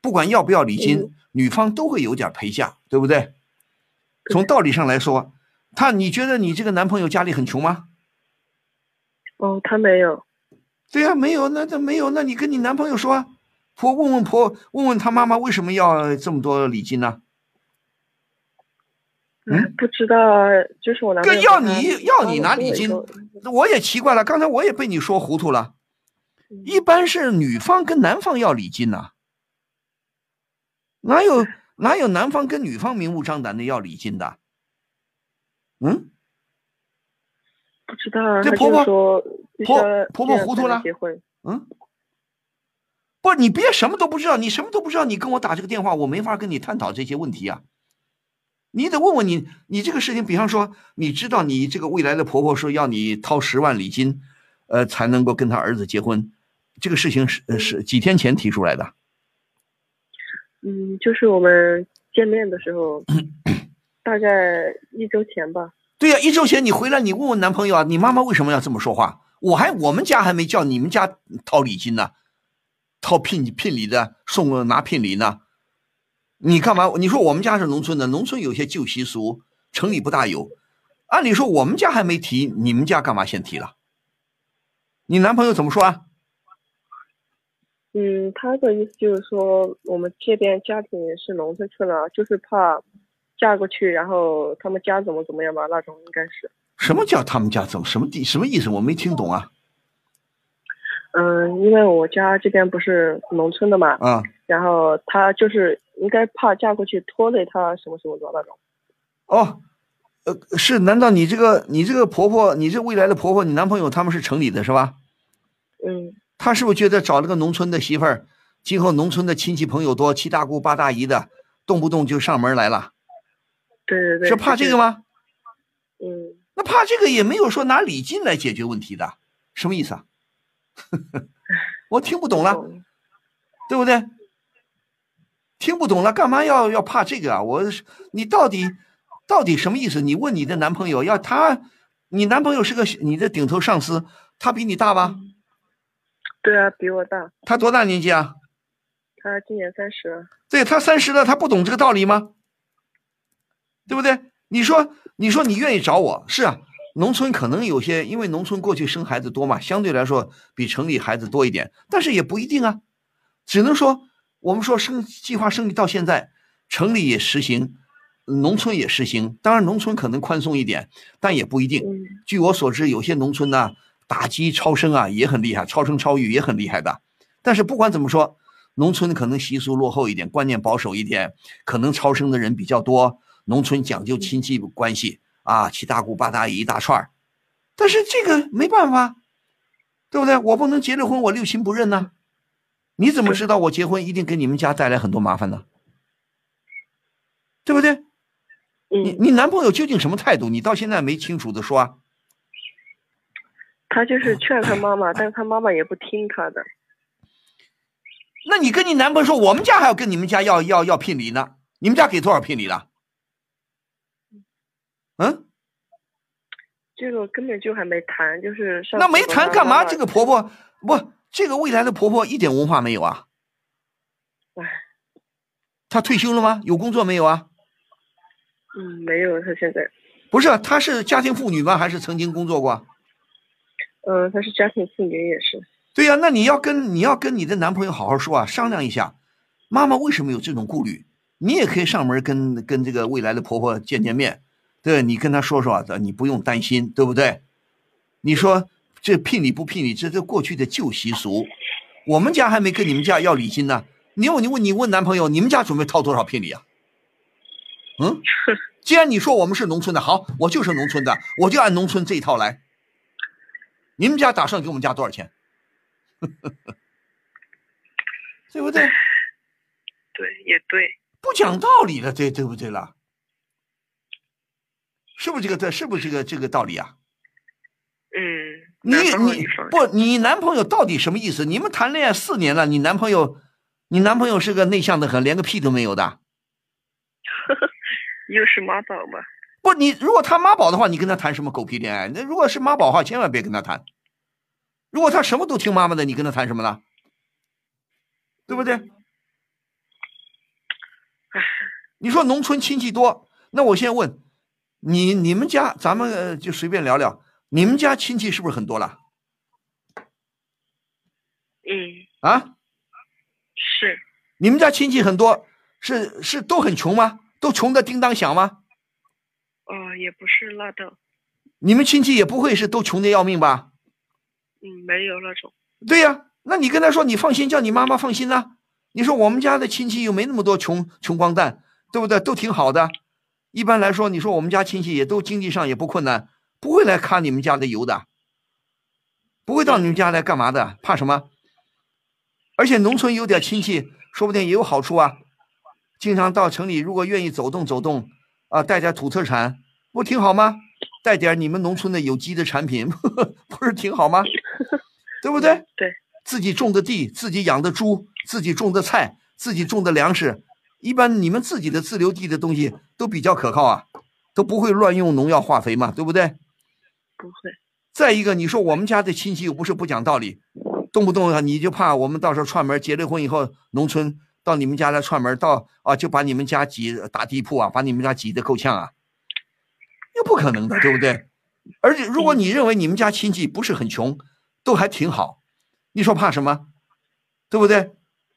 不管要不要礼金，女方都会有点陪嫁，对不对？从道理上来说，他你觉得你这个男朋友家里很穷吗？哦，他没有。对呀、没有，那这没有，那你跟你男朋友说啊，婆问问婆，问问他妈妈为什么要这么多礼金呢？嗯，不知道，就是我男朋友跟要你要你拿礼金，我也奇怪了，刚才我也被你说糊涂了。一般是女方跟男方要礼金呐、哪有哪有男方跟女方明目张胆的要礼金的？嗯，不知道啊，这婆婆说婆婆婆糊涂了。嗯，不，你别什么都不知道，你什么都不知道，你跟我打这个电话，我没法跟你探讨这些问题啊。你得问问你，你这个事情，比方说，你知道你这个未来的婆婆说要你掏十万礼金，呃，才能够跟她儿子结婚，这个事情是呃是几天前提出来的。嗯，就是我们见面的时候，<clears throat> 大概一周前吧。对呀、一周前你回来，你问问男朋友啊，你妈妈为什么要这么说话？我还我们家还没叫你们家掏礼金呢，掏聘聘礼的，送拿聘礼呢。你干嘛？你说我们家是农村的，农村有些旧习俗，城里不大有。按理说我们家还没提，你们家干嘛先提了？你男朋友怎么说啊？嗯，他的意思就是说，我们这边家庭是农村村的，就是怕嫁过去，然后他们家怎么怎么样吧，那种应该是。什么叫他们家怎么什么地什么意思？我没听懂啊。嗯，因为我家这边不是农村的嘛，啊，然后他就是应该怕嫁过去拖累他什么什么的那种。哦，呃，是？难道你这个你这个婆婆，你这未来的婆婆，你男朋友他们是城里的是吧？嗯，他是不是觉得找了个农村的媳妇儿，今后农村的亲戚朋友多，七大姑八大姨的，动不动就上门来了？对对对。是怕这个吗？嗯，那怕这个也没有说拿礼金来解决问题的，什么意思啊？<laughs> 我听不懂了，对不对？听不懂了，干嘛要要怕这个啊？我你到底到底什么意思？你问你的男朋友，要他，你男朋友是个你的顶头上司，他比你大吧？对啊，比我大，他多大年纪啊？他今年三十了。对他三十了，他不懂这个道理吗？对不对？你说，你说你愿意找我是啊？农村可能有些，因为农村过去生孩子多嘛，相对来说比城里孩子多一点，但是也不一定啊。只能说，我们说生计划生育到现在，城里也实行，农村也实行。当然，农村可能宽松一点，但也不一定。据我所知，有些农村呢，打击超生啊也很厉害，超生超育也很厉害的。但是不管怎么说，农村可能习俗落后一点，观念保守一点，可能超生的人比较多。农村讲究亲戚关系啊，七大姑八大姨一大串儿，但是这个没办法，对不对？我不能结了婚我六亲不认呢。你怎么知道我结婚一定给你们家带来很多麻烦呢？对不对？你你男朋友究竟什么态度？你到现在没清楚的说啊。他就是劝他妈妈，但是他妈妈也不听他的。那你跟你男朋友说，我们家还要跟你们家要要要聘礼呢？你们家给多少聘礼了？嗯，这个根本就还没谈，就是上那没谈干嘛？这个婆婆不，这个未来的婆婆一点文化没有啊？唉，她退休了吗？有工作没有啊？嗯，没有，她现在，不是，她是家庭妇女吗？还是曾经工作过？嗯，他是家庭妇女也是。对呀、那你要跟你要跟你的男朋友好好说啊，商量一下，妈妈为什么有这种顾虑？你也可以上门跟跟这个未来的婆婆见见面，对你跟她说说，你不用担心，对不对？你说这聘礼不聘礼，这这过去的旧习俗。我们家还没跟你们家要礼金呢。你问你问你问男朋友，你们家准备掏多少聘礼啊？嗯，<laughs> 既然你说我们是农村的，好，我就是农村的，我就按农村这一套来。你们家打算给我们家多少钱？<laughs> 对不对？对，也对。不讲道理了，对对不对了？是不是这个？这是不是这个这个道理啊？嗯。你你不，你男朋友到底什么意思？你们谈恋爱四年了，你男朋友，你男朋友是个内向的很，连个屁都没有的。<laughs> 又是妈宝吗？不，你如果他妈宝的话，你跟他谈什么狗屁恋爱？那如果是妈宝的话，千万别跟他谈。如果他什么都听妈妈的，你跟他谈什么呢？对不对？你说农村亲戚多，那我先问你，你们家咱们就随便聊聊。你们家亲戚是不是很多了？嗯。啊？是。你们家亲戚很多，是是都很穷吗？都穷的叮当响吗？哦，也不是那的。你们亲戚也不会是都穷的要命吧？嗯，没有那种。对呀，那你跟他说，你放心，叫你妈妈放心呐。你说我们家的亲戚又没那么多穷穷光蛋，对不对？都挺好的。一般来说，你说我们家亲戚也都经济上也不困难。不会来看你们家的油的，不会到你们家来干嘛的？怕什么？而且农村有点亲戚，说不定也有好处啊。经常到城里，如果愿意走动走动，啊，带点土特产，不挺好吗？带点你们农村的有机的产品，<laughs> 不是挺好吗？对不对？对，自己种的地，自己养的猪，自己种的菜，自己种的粮食，一般你们自己的自留地的东西都比较可靠啊，都不会乱用农药化肥嘛，对不对？不会。再一个，你说我们家的亲戚又不是不讲道理，动不动啊，你就怕我们到时候串门结了婚以后，农村到你们家来串门，到啊就把你们家挤打地铺啊，把你们家挤得够呛啊，那不可能的，对不对？而且如果你认为你们家亲戚不是很穷，都还挺好，你说怕什么？对不对？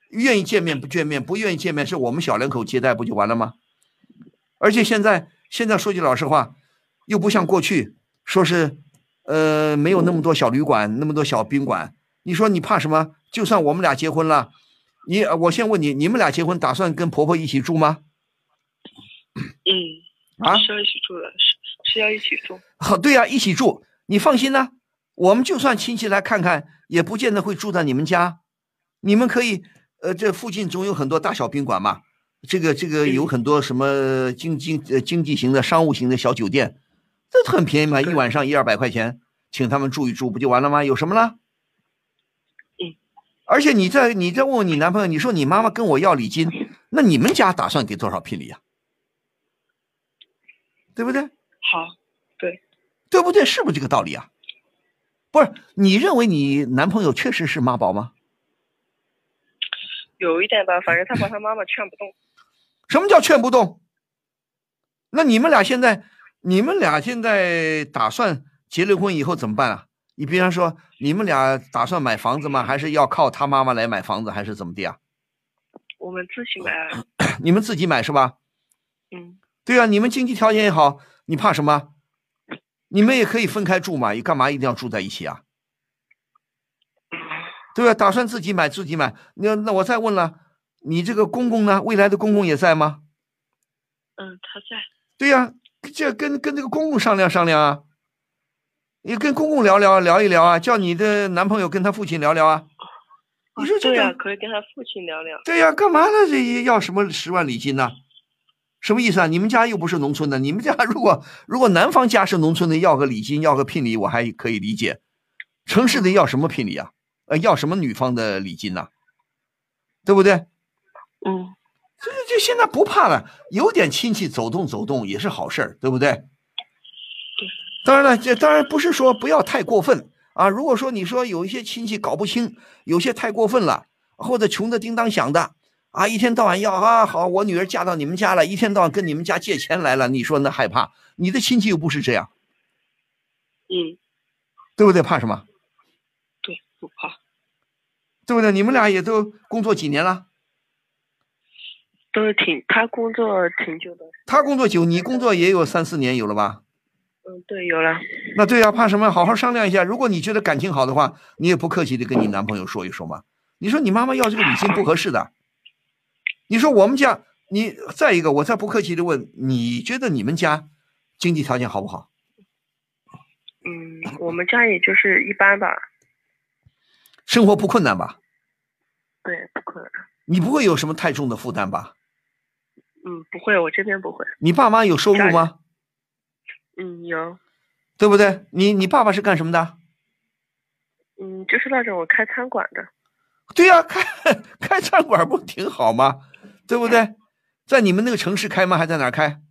愿意见面不见面，不愿意见面是我们小两口接待不就完了吗？而且现在现在说句老实话，又不像过去。说是，呃，没有那么多小旅馆，那么多小宾馆。你说你怕什么？就算我们俩结婚了，你我先问你，你们俩结婚打算跟婆婆一起住吗？嗯，啊，是要一起住的，是是要一起住。好，对呀，一起住。你放心呐，我们就算亲戚来看看，也不见得会住在你们家。你们可以，呃，这附近总有很多大小宾馆嘛。这个这个有很多什么经经呃经济型的商务型的小酒店。这很便宜嘛，一晚上一二百块钱，请他们住一住不就完了吗？有什么了？嗯。而且你再你再问问你男朋友，你说你妈妈跟我要礼金，那你们家打算给多少聘礼呀？对不对？好，对，对不对？是不是这个道理啊？不是，你认为你男朋友确实是妈宝吗？有一点吧，反正他把他妈妈劝不动。什么叫劝不动？那你们俩现在？你们俩现在打算结了婚以后怎么办啊？你比方说，你们俩打算买房子吗？还是要靠他妈妈来买房子，还是怎么的啊？我们自己买。<clears throat> 你们自己买是吧？嗯。对啊，你们经济条件也好，你怕什么？你们也可以分开住嘛，你干嘛一定要住在一起啊？对吧？打算自己买自己买。那那我再问了，你这个公公呢？未来的公公也在吗？嗯，他在。对呀。这跟跟这个公公商量商量啊，你跟公公聊聊聊一聊啊，叫你的男朋友跟他父亲聊聊啊。你说这个可以跟他父亲聊聊。对呀，干嘛呢？这要什么十万礼金呢？什么意思啊？你们家又不是农村的，你们家如果如果男方家是农村的，要个礼金，要个聘礼，我还可以理解。城市的要什么聘礼啊？呃，要什么女方的礼金呢？对不对？嗯。这这现在不怕了，有点亲戚走动走动也是好事儿，对不对？对。当然了，这当然不是说不要太过分啊。如果说你说有一些亲戚搞不清，有些太过分了，或者穷的叮当响的啊，一天到晚要啊好，我女儿嫁到你们家了，一天到晚跟你们家借钱来了，你说那害怕？你的亲戚又不是这样。嗯。对不对？怕什么？对，不怕。对不对？你们俩也都工作几年了？都挺，他工作挺久的。他工作久，你工作也有三四年有了吧？嗯，对，有了。那对呀，怕什么？好好商量一下。如果你觉得感情好的话，你也不客气的跟你男朋友说一说嘛。你说你妈妈要这个礼金不合适的。你说我们家，你再一个，我再不客气的问，你觉得你们家经济条件好不好？嗯，我们家也就是一般吧。生活不困难吧？对，不困难。你不会有什么太重的负担吧？嗯，不会，我这边不会。你爸妈有收入吗？嗯，有。对不对？你你爸爸是干什么的？嗯，就是那种我开餐馆的。对呀，开 <laughs> 开餐馆不挺好吗？对不对？在你们那个城市开吗？还在哪儿开？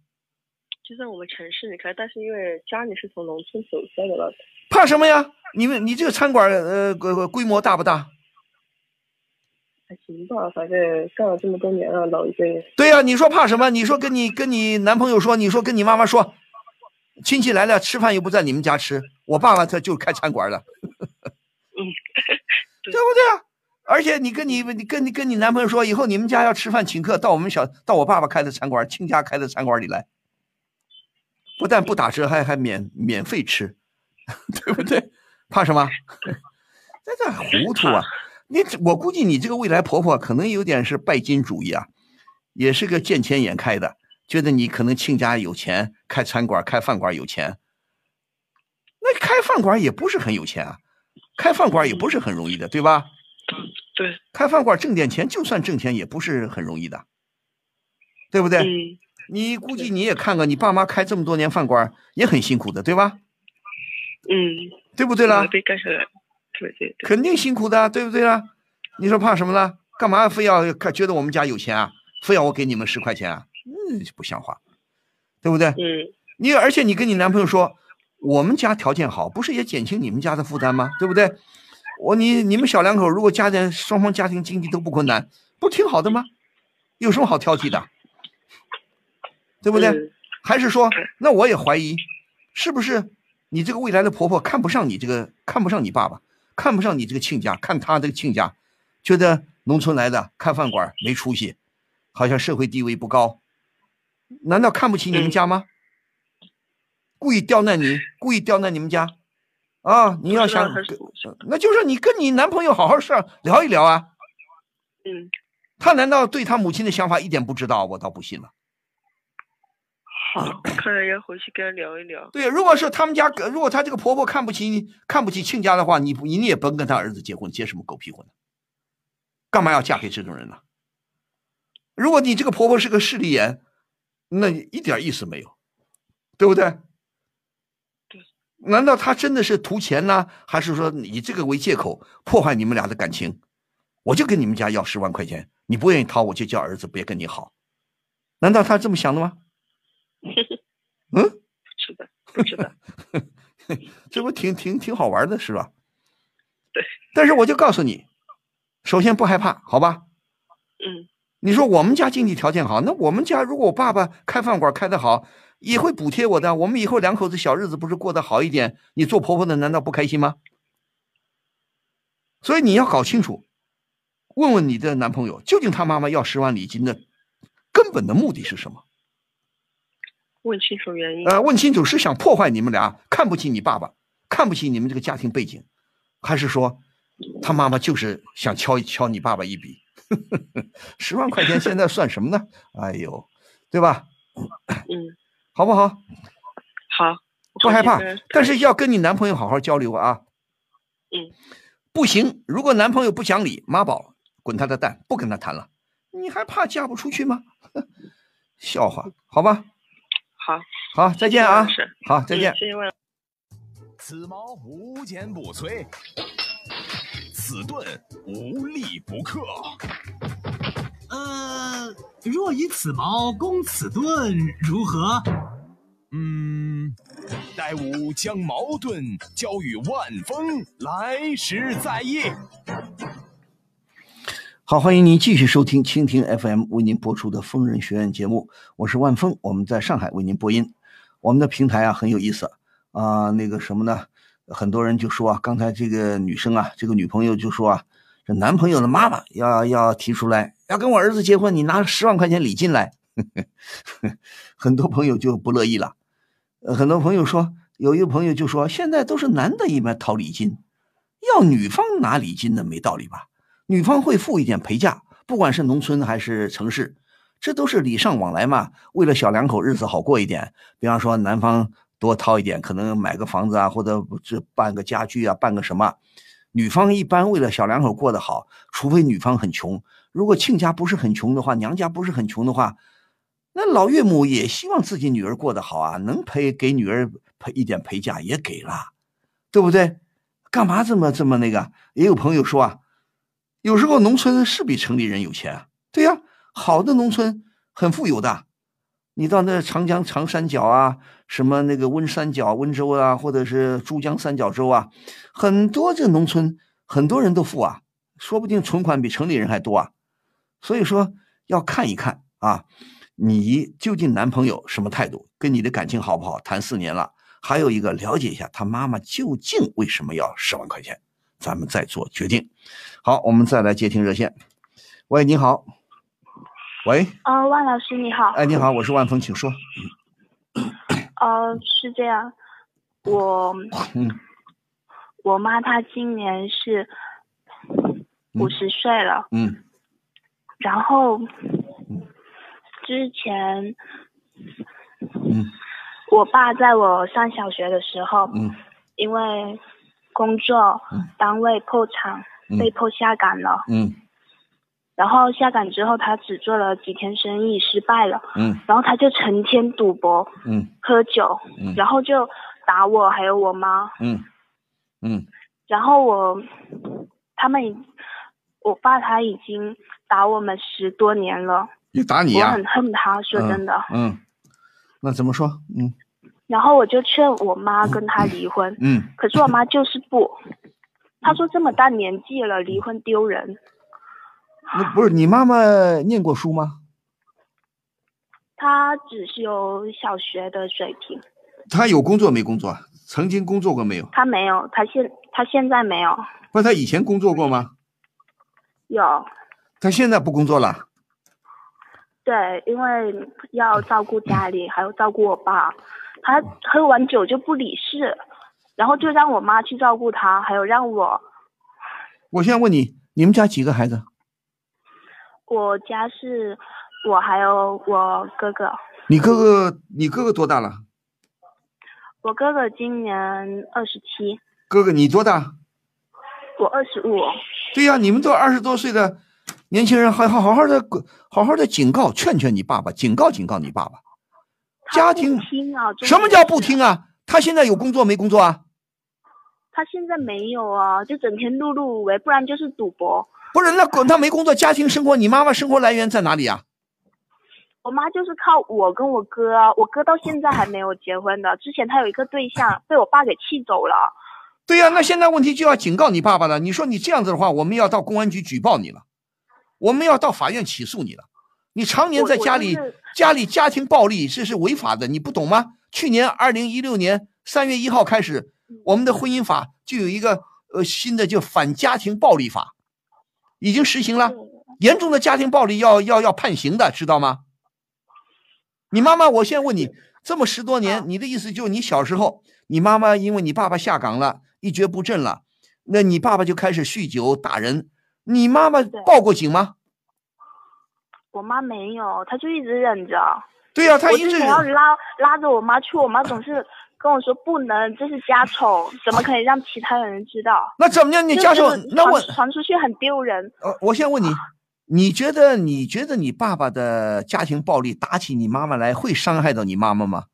就在我们城市里开，但是因为家里是从农村走出来的。怕什么呀？你们你这个餐馆呃规规模大不大？还行吧，反正干了这么多年了，老一辈。对呀，你说怕什么？你说跟你跟你男朋友说，你说跟你妈妈说，亲戚来了吃饭又不在你们家吃，我爸爸他就开餐馆的。嗯，对不对啊？而且你跟你你跟你跟你男朋友说，以后你们家要吃饭请客，到我们小到我爸爸开的餐馆，亲家开的餐馆里来，不但不打折，还还免免费吃，<laughs> 对不对？怕什么？在这糊涂啊！<laughs> 你我估计你这个未来婆婆可能有点是拜金主义啊，也是个见钱眼开的，觉得你可能亲家有钱，开餐馆开饭馆有钱。那开饭馆也不是很有钱啊，开饭馆也不是很容易的，对吧？对，开饭馆挣点钱，就算挣钱也不是很容易的，对不对？嗯。你估计你也看看，你爸妈开这么多年饭馆也很辛苦的，对吧？嗯。对不对啦？被干下来，对对对。肯定辛苦的，对不对啦？你说怕什么呢？干嘛非要看觉得我们家有钱啊？非要我给你们十块钱啊？嗯，不像话，对不对？嗯。你而且你跟你男朋友说，我们家条件好，不是也减轻你们家的负担吗？对不对？我你你们小两口如果家庭双方家庭经济都不困难，不挺好的吗？有什么好挑剔的？对不对？还是说，那我也怀疑，是不是你这个未来的婆婆看不上你这个，看不上你爸爸，看不上你这个亲家，看他这个亲家，觉得农村来的开饭馆没出息，好像社会地位不高，难道看不起你们家吗？故意刁难你，故意刁难你们家？啊，你要想，那就是你跟你男朋友好好上聊一聊啊。嗯，他难道对他母亲的想法一点不知道？我倒不信了。好，看来要回去跟他聊一聊。对，如果是他们家，如果他这个婆婆看不起你，看不起亲家的话，你你也甭跟他儿子结婚，结什么狗屁婚？干嘛要嫁给这种人呢？如果你这个婆婆是个势利眼，那一点意思没有，对不对？难道他真的是图钱呢？还是说以这个为借口破坏你们俩的感情？我就跟你们家要十万块钱，你不愿意掏，我就叫儿子别跟你好。难道他这么想的吗？嗯，<laughs> 是的，不知道，这不挺挺挺好玩的，是吧？对。但是我就告诉你，首先不害怕，好吧？嗯。你说我们家经济条件好，那我们家如果我爸爸开饭馆开得好。也会补贴我的，我们以后两口子小日子不是过得好一点？你做婆婆的难道不开心吗？所以你要搞清楚，问问你的男朋友，究竟他妈妈要十万礼金的根本的目的是什么？问清楚原因。呃，问清楚是想破坏你们俩，看不起你爸爸，看不起你们这个家庭背景，还是说他妈妈就是想敲一敲你爸爸一笔？<laughs> 十万块钱现在算什么呢？哎呦，对吧？嗯。<clears throat> 好不好？好，不害怕，但是要跟你男朋友好好交流啊。嗯，不行，如果男朋友不讲理，妈宝，滚他的蛋，不跟他谈了。你还怕嫁不出去吗？<laughs> 笑话，好吧。好，好，再见啊。好，再见。谢谢。此矛无坚不摧，此盾无力不克。呃，若以此矛攻此盾，如何？嗯，待吾将矛盾交与万峰，来时再议。好，欢迎您继续收听蜻蜓 FM 为您播出的疯人学院节目，我是万峰，我们在上海为您播音。我们的平台啊很有意思啊，那个什么呢？很多人就说啊，刚才这个女生啊，这个女朋友就说啊。这男朋友的妈妈要要提出来要跟我儿子结婚，你拿十万块钱礼金来，<laughs> 很多朋友就不乐意了。呃，很多朋友说，有一个朋友就说，现在都是男的一边掏礼金，要女方拿礼金的没道理吧？女方会付一点陪嫁，不管是农村还是城市，这都是礼尚往来嘛。为了小两口日子好过一点，比方说男方多掏一点，可能买个房子啊，或者这办个家具啊，办个什么。女方一般为了小两口过得好，除非女方很穷。如果亲家不是很穷的话，娘家不是很穷的话，那老岳母也希望自己女儿过得好啊，能陪给女儿陪一点陪嫁也给了，对不对？干嘛这么这么那个？也有朋友说啊。有时候农村是比城里人有钱，对呀，好的农村很富有的。你到那长江长三角啊，什么那个温三角温州啊，或者是珠江三角洲啊，很多这农村很多人都富啊，说不定存款比城里人还多啊。所以说要看一看啊，你究竟男朋友什么态度，跟你的感情好不好？谈四年了，还有一个了解一下他妈妈究竟为什么要十万块钱。咱们再做决定。好，我们再来接听热线。喂，你好。喂。啊，万老师你好。哎，你好，我是万峰，请说。呃，是这样，我，我妈她今年是五十岁了。嗯。然后，之前，嗯，我爸在我上小学的时候，嗯，因为。工作单位破产，被迫下岗了。嗯，然后下岗之后，他只做了几天生意，失败了。嗯，然后他就成天赌博，嗯，喝酒，嗯，然后就打我还有我妈。嗯，嗯，然后我他们，我爸他已经打我们十多年了。又打你呀？我很恨他，说真的。嗯，那怎么说？嗯。然后我就劝我妈跟他离婚，嗯，可是我妈就是不，<laughs> 她说这么大年纪了，离婚丢人。那不是你妈妈念过书吗？她只是有小学的水平。她有工作没工作？曾经工作过没有？她没有，她现她现在没有。不，她以前工作过吗？有。她现在不工作了？对，因为要照顾家里，还要照顾我爸。他喝完酒就不理事，然后就让我妈去照顾他，还有让我。我现在问你，你们家几个孩子？我家是，我还有我哥哥。你哥哥，你哥哥多大了？我哥哥今年二十七。哥哥，你多大？我二十五。对呀，你们都二十多岁的年轻人，好好好好的，好好的警告、劝劝你爸爸，警告警告你爸爸。家庭什么叫不听啊？他现在有工作没工作啊？他现在没有啊，就整天碌碌无为，不然就是赌博。不是，那滚他没工作，家庭生活，你妈妈生活来源在哪里啊？我妈就是靠我跟我哥啊，我哥到现在还没有结婚的，之前他有一个对象，被我爸给气走了。对呀，那现在问题就要警告你爸爸了。你说你这样子的话，我们要到公安局举报你了，我们要到法院起诉你了。你常年在家里，家里家庭暴力这是违法的，你不懂吗？去年二零一六年三月一号开始，我们的婚姻法就有一个呃新的叫反家庭暴力法，已经实行了，严重的家庭暴力要要要判刑的，知道吗？你妈妈，我现在问你，这么十多年，你的意思就是你小时候，你妈妈因为你爸爸下岗了，一蹶不振了，那你爸爸就开始酗酒打人，你妈妈报过警吗？我妈没有，她就一直忍着。对呀，她一直要拉拉着我妈去，我妈总是跟我说不能，这是家丑，怎么可以让其他人知道？那怎么样？你家丑，那我传出去很丢人。呃，我先问你，<laughs> 你觉得你觉得你爸爸的家庭暴力打起你妈妈来，会伤害到你妈妈吗？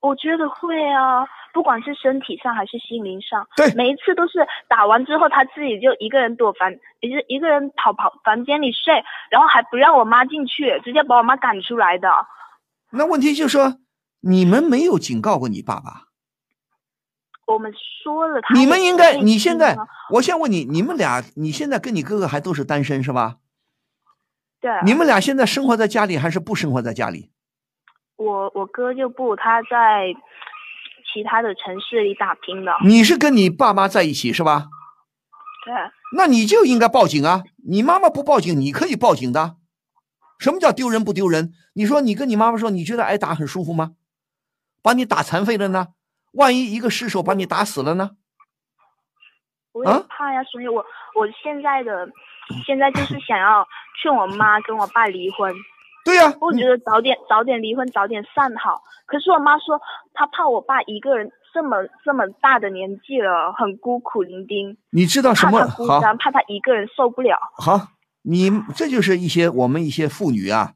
我觉得会啊。不管是身体上还是心灵上，对，每一次都是打完之后，他自己就一个人躲房，也是一个人跑跑房间里睡，然后还不让我妈进去，直接把我妈赶出来的。那问题就是说，你们没有警告过你爸爸？我们说了，他你们应该，你现在，我先问你，你们俩，你现在跟你哥哥还都是单身是吧？对。你们俩现在生活在家里还是不生活在家里？我我哥就不，他在。其他的城市里打拼的，你是跟你爸妈在一起是吧？对。那你就应该报警啊！你妈妈不报警，你可以报警的。什么叫丢人不丢人？你说你跟你妈妈说，你觉得挨打很舒服吗？把你打残废了呢？万一一个失手把你打死了呢？我也怕呀，所以我我现在的现在就是想要劝我妈跟我爸离婚。<laughs> 对呀，我觉得早点早点离婚，早点散好。可是我妈说，她怕我爸一个人这么这么大的年纪了，很孤苦伶仃。你知道什么？好，怕他一个人受不了。好，你这就是一些我们一些妇女啊，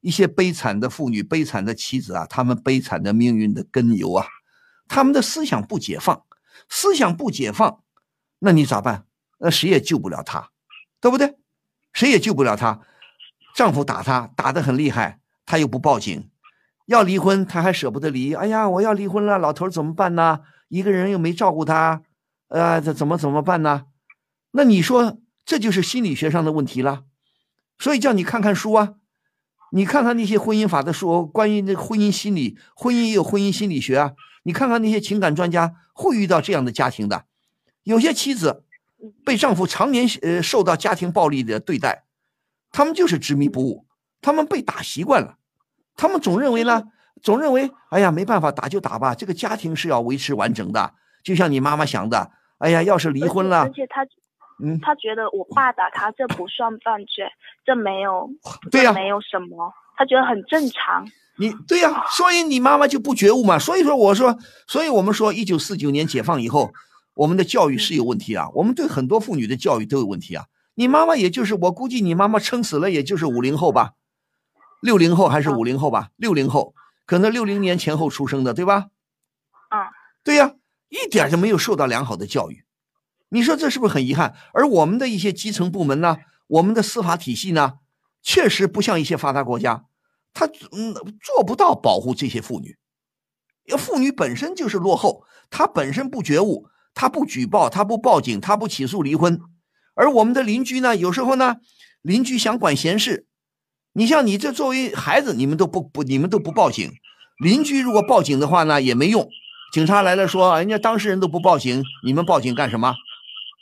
一些悲惨的妇女、悲惨的妻子啊，她们悲惨的命运的根由啊，他们的思想不解放，思想不解放，那你咋办？那谁也救不了她，对不对？谁也救不了她。丈夫打她，打得很厉害，她又不报警，要离婚，她还舍不得离。哎呀，我要离婚了，老头怎么办呢？一个人又没照顾他，呃，这怎么怎么办呢？那你说，这就是心理学上的问题了。所以叫你看看书啊，你看看那些婚姻法的书，关于那婚姻心理，婚姻也有婚姻心理学啊。你看看那些情感专家会遇到这样的家庭的，有些妻子被丈夫常年呃受到家庭暴力的对待。他们就是执迷不悟，他们被打习惯了，他们总认为呢，总认为，哎呀，没办法，打就打吧，这个家庭是要维持完整的，就像你妈妈想的，哎呀，要是离婚了，而且他，嗯，他觉得我爸打他这不算犯罪，这没有，对呀，没有什么，他觉得很正常。你对呀，所以你妈妈就不觉悟嘛，所以说我说，所以我们说，一九四九年解放以后，我们的教育是有问题啊，我们对很多妇女的教育都有问题啊。你妈妈也就是我估计，你妈妈撑死了也就是五零后吧，六零后还是五零后吧？六零后可能六零年前后出生的，对吧？嗯，对呀，一点就没有受到良好的教育，你说这是不是很遗憾？而我们的一些基层部门呢，我们的司法体系呢，确实不像一些发达国家，他嗯做不到保护这些妇女，妇女本身就是落后，她本身不觉悟，她不举报，她不报警，她不起诉离婚。而我们的邻居呢，有时候呢，邻居想管闲事，你像你这作为孩子，你们都不不，你们都不报警，邻居如果报警的话呢，也没用，警察来了说，人家当事人都不报警，你们报警干什么？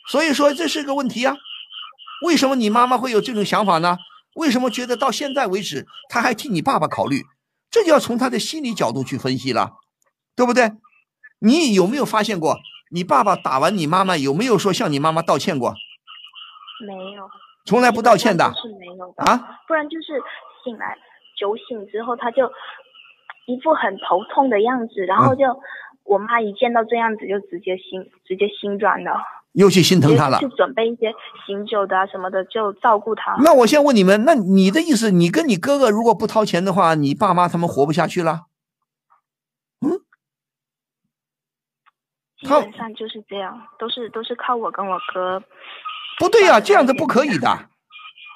所以说这是个问题啊。为什么你妈妈会有这种想法呢？为什么觉得到现在为止，他还替你爸爸考虑？这就要从他的心理角度去分析了，对不对？你有没有发现过，你爸爸打完你妈妈，有没有说向你妈妈道歉过？没有，从来不道歉的，是没有的啊，不然就是醒来酒醒之后，他就一副很头痛的样子，然后就我妈一见到这样子就直接心直接心软了，又去心疼他了，去准备一些醒酒的啊什么的，就照顾他。那我先问你们，那你的意思，你跟你哥哥如果不掏钱的话，你爸妈他们活不下去了？嗯，基本上就是这样，都是都是靠我跟我哥。不对呀，这样子不可以的。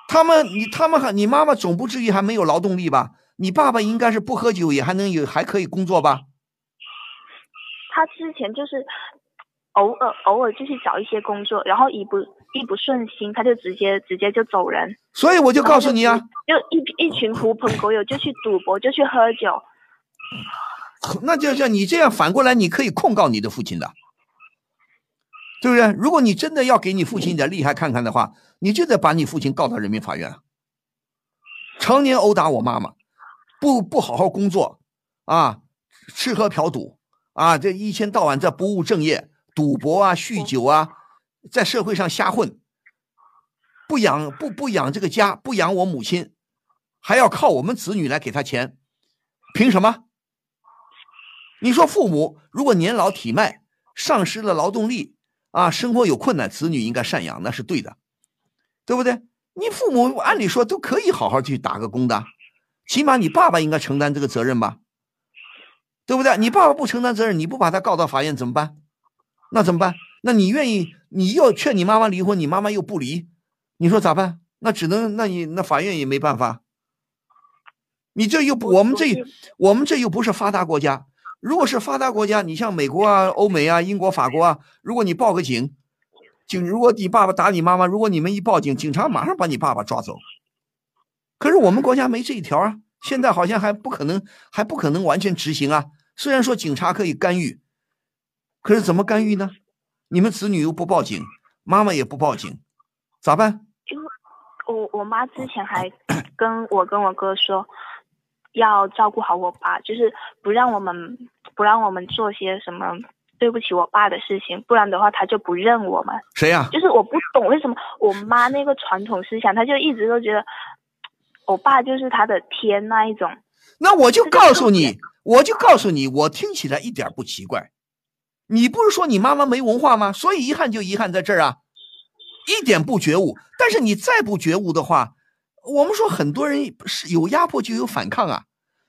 他们，你他们还，你妈妈总不至于还没有劳动力吧？你爸爸应该是不喝酒也还能有，还可以工作吧？他之前就是偶尔偶尔就去找一些工作，然后一不一不顺心，他就直接直接就走人。所以我就告诉你啊，就一一群狐朋狗友就去赌博，就去喝酒。<laughs> 那就像你这样反过来，你可以控告你的父亲的。对不对？如果你真的要给你父亲一点厉害看看的话，你就得把你父亲告到人民法院。常年殴打我妈妈，不不好好工作，啊，吃喝嫖赌，啊，这一天到晚在不务正业，赌博啊，酗酒啊，在社会上瞎混，不养不不养这个家，不养我母亲，还要靠我们子女来给他钱，凭什么？你说父母如果年老体迈，丧失了劳动力。啊，生活有困难，子女应该赡养，那是对的，对不对？你父母按理说都可以好好去打个工的，起码你爸爸应该承担这个责任吧，对不对？你爸爸不承担责任，你不把他告到法院怎么办？那怎么办？那你愿意？你要劝你妈妈离婚，你妈妈又不离，你说咋办？那只能，那你那法院也没办法。你这又不，我们这我们这又不是发达国家。如果是发达国家，你像美国啊、欧美啊、英国、法国啊，如果你报个警，警如果你爸爸打你妈妈，如果你们一报警，警察马上把你爸爸抓走。可是我们国家没这一条啊，现在好像还不可能，还不可能完全执行啊。虽然说警察可以干预，可是怎么干预呢？你们子女又不报警，妈妈也不报警，咋办？因为我我妈之前还跟我跟我哥说，要照顾好我爸，就是不让我们不让我们做些什么对不起我爸的事情，不然的话他就不认我们。谁呀、就是我不懂为什么我妈那个传统思想，她就一直都觉得我爸就是她的天那一种。那我就告诉你，我就告诉你，我听起来一点不奇怪。你不是说你妈妈没文化吗？所以遗憾就遗憾在这儿啊，一点不觉悟。但是你再不觉悟的话，我们说很多人是有压迫就有反抗啊。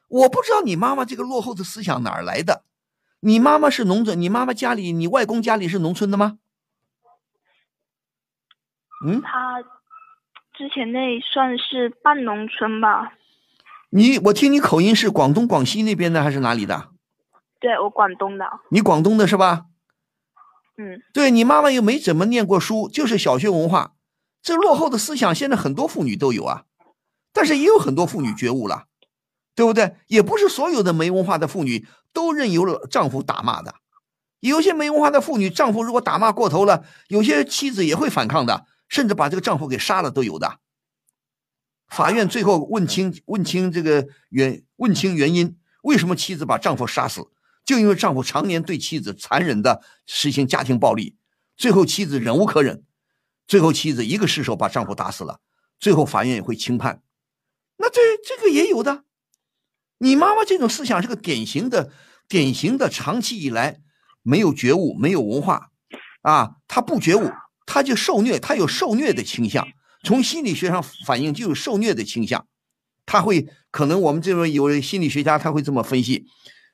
我不知道你妈妈这个落后的思想哪儿来的。你妈妈是农村，你妈妈家里，你外公家里是农村的吗？嗯，他之前那算是半农村吧。你我听你口音是广东、广西那边的还是哪里的？对我广东的。你广东的是吧？嗯，对你妈妈又没怎么念过书，就是小学文化，这落后的思想现在很多妇女都有啊，但是也有很多妇女觉悟了，对不对？也不是所有的没文化的妇女都任由了丈夫打骂的，有些没文化的妇女，丈夫如果打骂过头了，有些妻子也会反抗的，甚至把这个丈夫给杀了都有的。法院最后问清问清这个原问清原因，为什么妻子把丈夫杀死？就因为丈夫常年对妻子残忍的实行家庭暴力，最后妻子忍无可忍，最后妻子一个失手把丈夫打死了，最后法院也会轻判。那这这个也有的，你妈妈这种思想是个典型的、典型的，长期以来没有觉悟、没有文化，啊，她不觉悟，她就受虐，她有受虐的倾向，从心理学上反映就有受虐的倾向，她会可能我们这边有心理学家他会这么分析，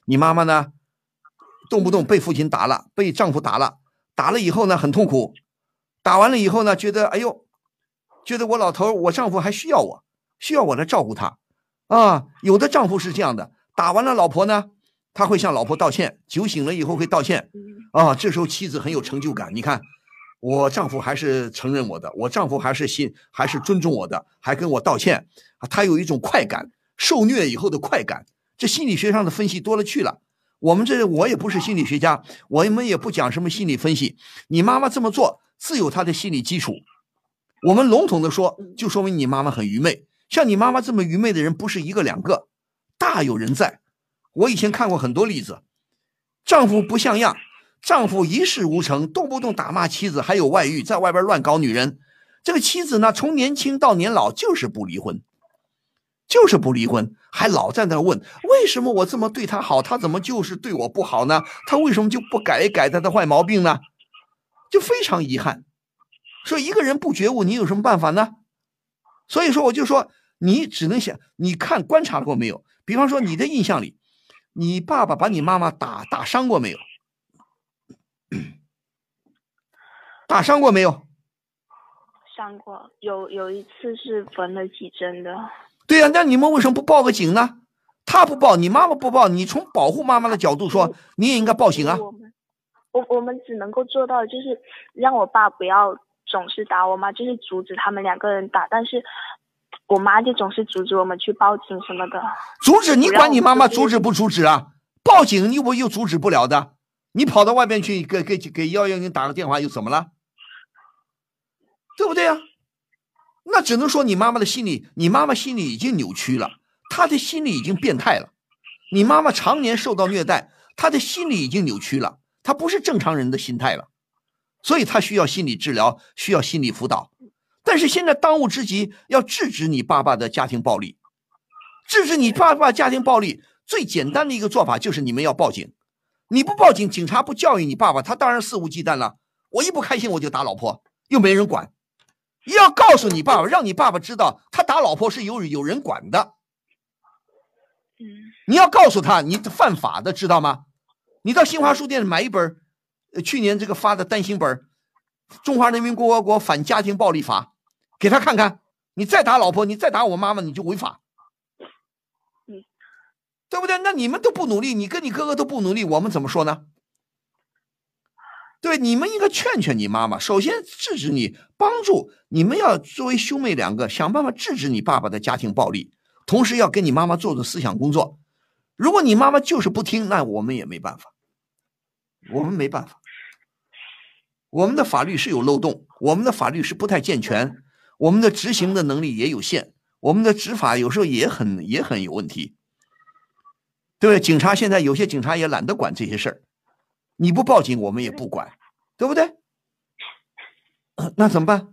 你妈妈呢？动不动被父亲打了，被丈夫打了，打了以后呢很痛苦，打完了以后呢觉得哎呦，觉得我老头我丈夫还需要我，需要我来照顾他，啊，有的丈夫是这样的，打完了老婆呢，他会向老婆道歉，酒醒了以后会道歉，啊，这时候妻子很有成就感，你看我丈夫还是承认我的，我丈夫还是信还是尊重我的，还跟我道歉，啊，他有一种快感，受虐以后的快感，这心理学上的分析多了去了。我们这我也不是心理学家，我们也不讲什么心理分析。你妈妈这么做自有她的心理基础。我们笼统的说，就说明你妈妈很愚昧。像你妈妈这么愚昧的人不是一个两个，大有人在。我以前看过很多例子，丈夫不像样，丈夫一事无成，动不动打骂妻子，还有外遇，在外边乱搞女人。这个妻子呢，从年轻到年老就是不离婚。就是不离婚，还老在那问为什么我这么对他好，他怎么就是对我不好呢？他为什么就不改一改他的坏毛病呢？就非常遗憾。说一个人不觉悟，你有什么办法呢？所以说，我就说你只能想，你看观察过没有？比方说，你的印象里，你爸爸把你妈妈打打伤过没有？打伤过没有？伤过，有有一次是缝了几针的。对呀、啊，那你们为什么不报个警呢？他不报，你妈妈不报，你从保护妈妈的角度说，你也应该报警啊。我们我我们只能够做到，就是让我爸不要总是打我妈，就是阻止他们两个人打。但是我妈就总是阻止我们去报警什么的。阻止你管你妈妈阻止不阻止啊？报警你我又阻止不了的。你跑到外面去给给给幺幺零打个电话又怎么了？对不对呀、啊？那只能说你妈妈的心理，你妈妈心理已经扭曲了，她的心理已经变态了。你妈妈常年受到虐待，她的心理已经扭曲了，她不是正常人的心态了，所以她需要心理治疗，需要心理辅导。但是现在当务之急要制止你爸爸的家庭暴力，制止你爸爸家庭暴力最简单的一个做法就是你们要报警。你不报警，警察不教育你爸爸，他当然肆无忌惮了。我一不开心我就打老婆，又没人管。要告诉你爸爸，让你爸爸知道，他打老婆是有有人管的。嗯，你要告诉他，你犯法的，知道吗？你到新华书店买一本，呃，去年这个发的单行本《中华人民共和国反家庭暴力法》，给他看看。你再打老婆，你再打我妈妈，你就违法。嗯，对不对？那你们都不努力，你跟你哥哥都不努力，我们怎么说呢？对，你们应该劝劝你妈妈，首先制止你，帮助你们要作为兄妹两个想办法制止你爸爸的家庭暴力，同时要跟你妈妈做做思想工作。如果你妈妈就是不听，那我们也没办法，我们没办法。我们的法律是有漏洞，我们的法律是不太健全，我们的执行的能力也有限，我们的执法有时候也很也很有问题。对？警察现在有些警察也懒得管这些事儿，你不报警我们也不管，对不对？那怎么办？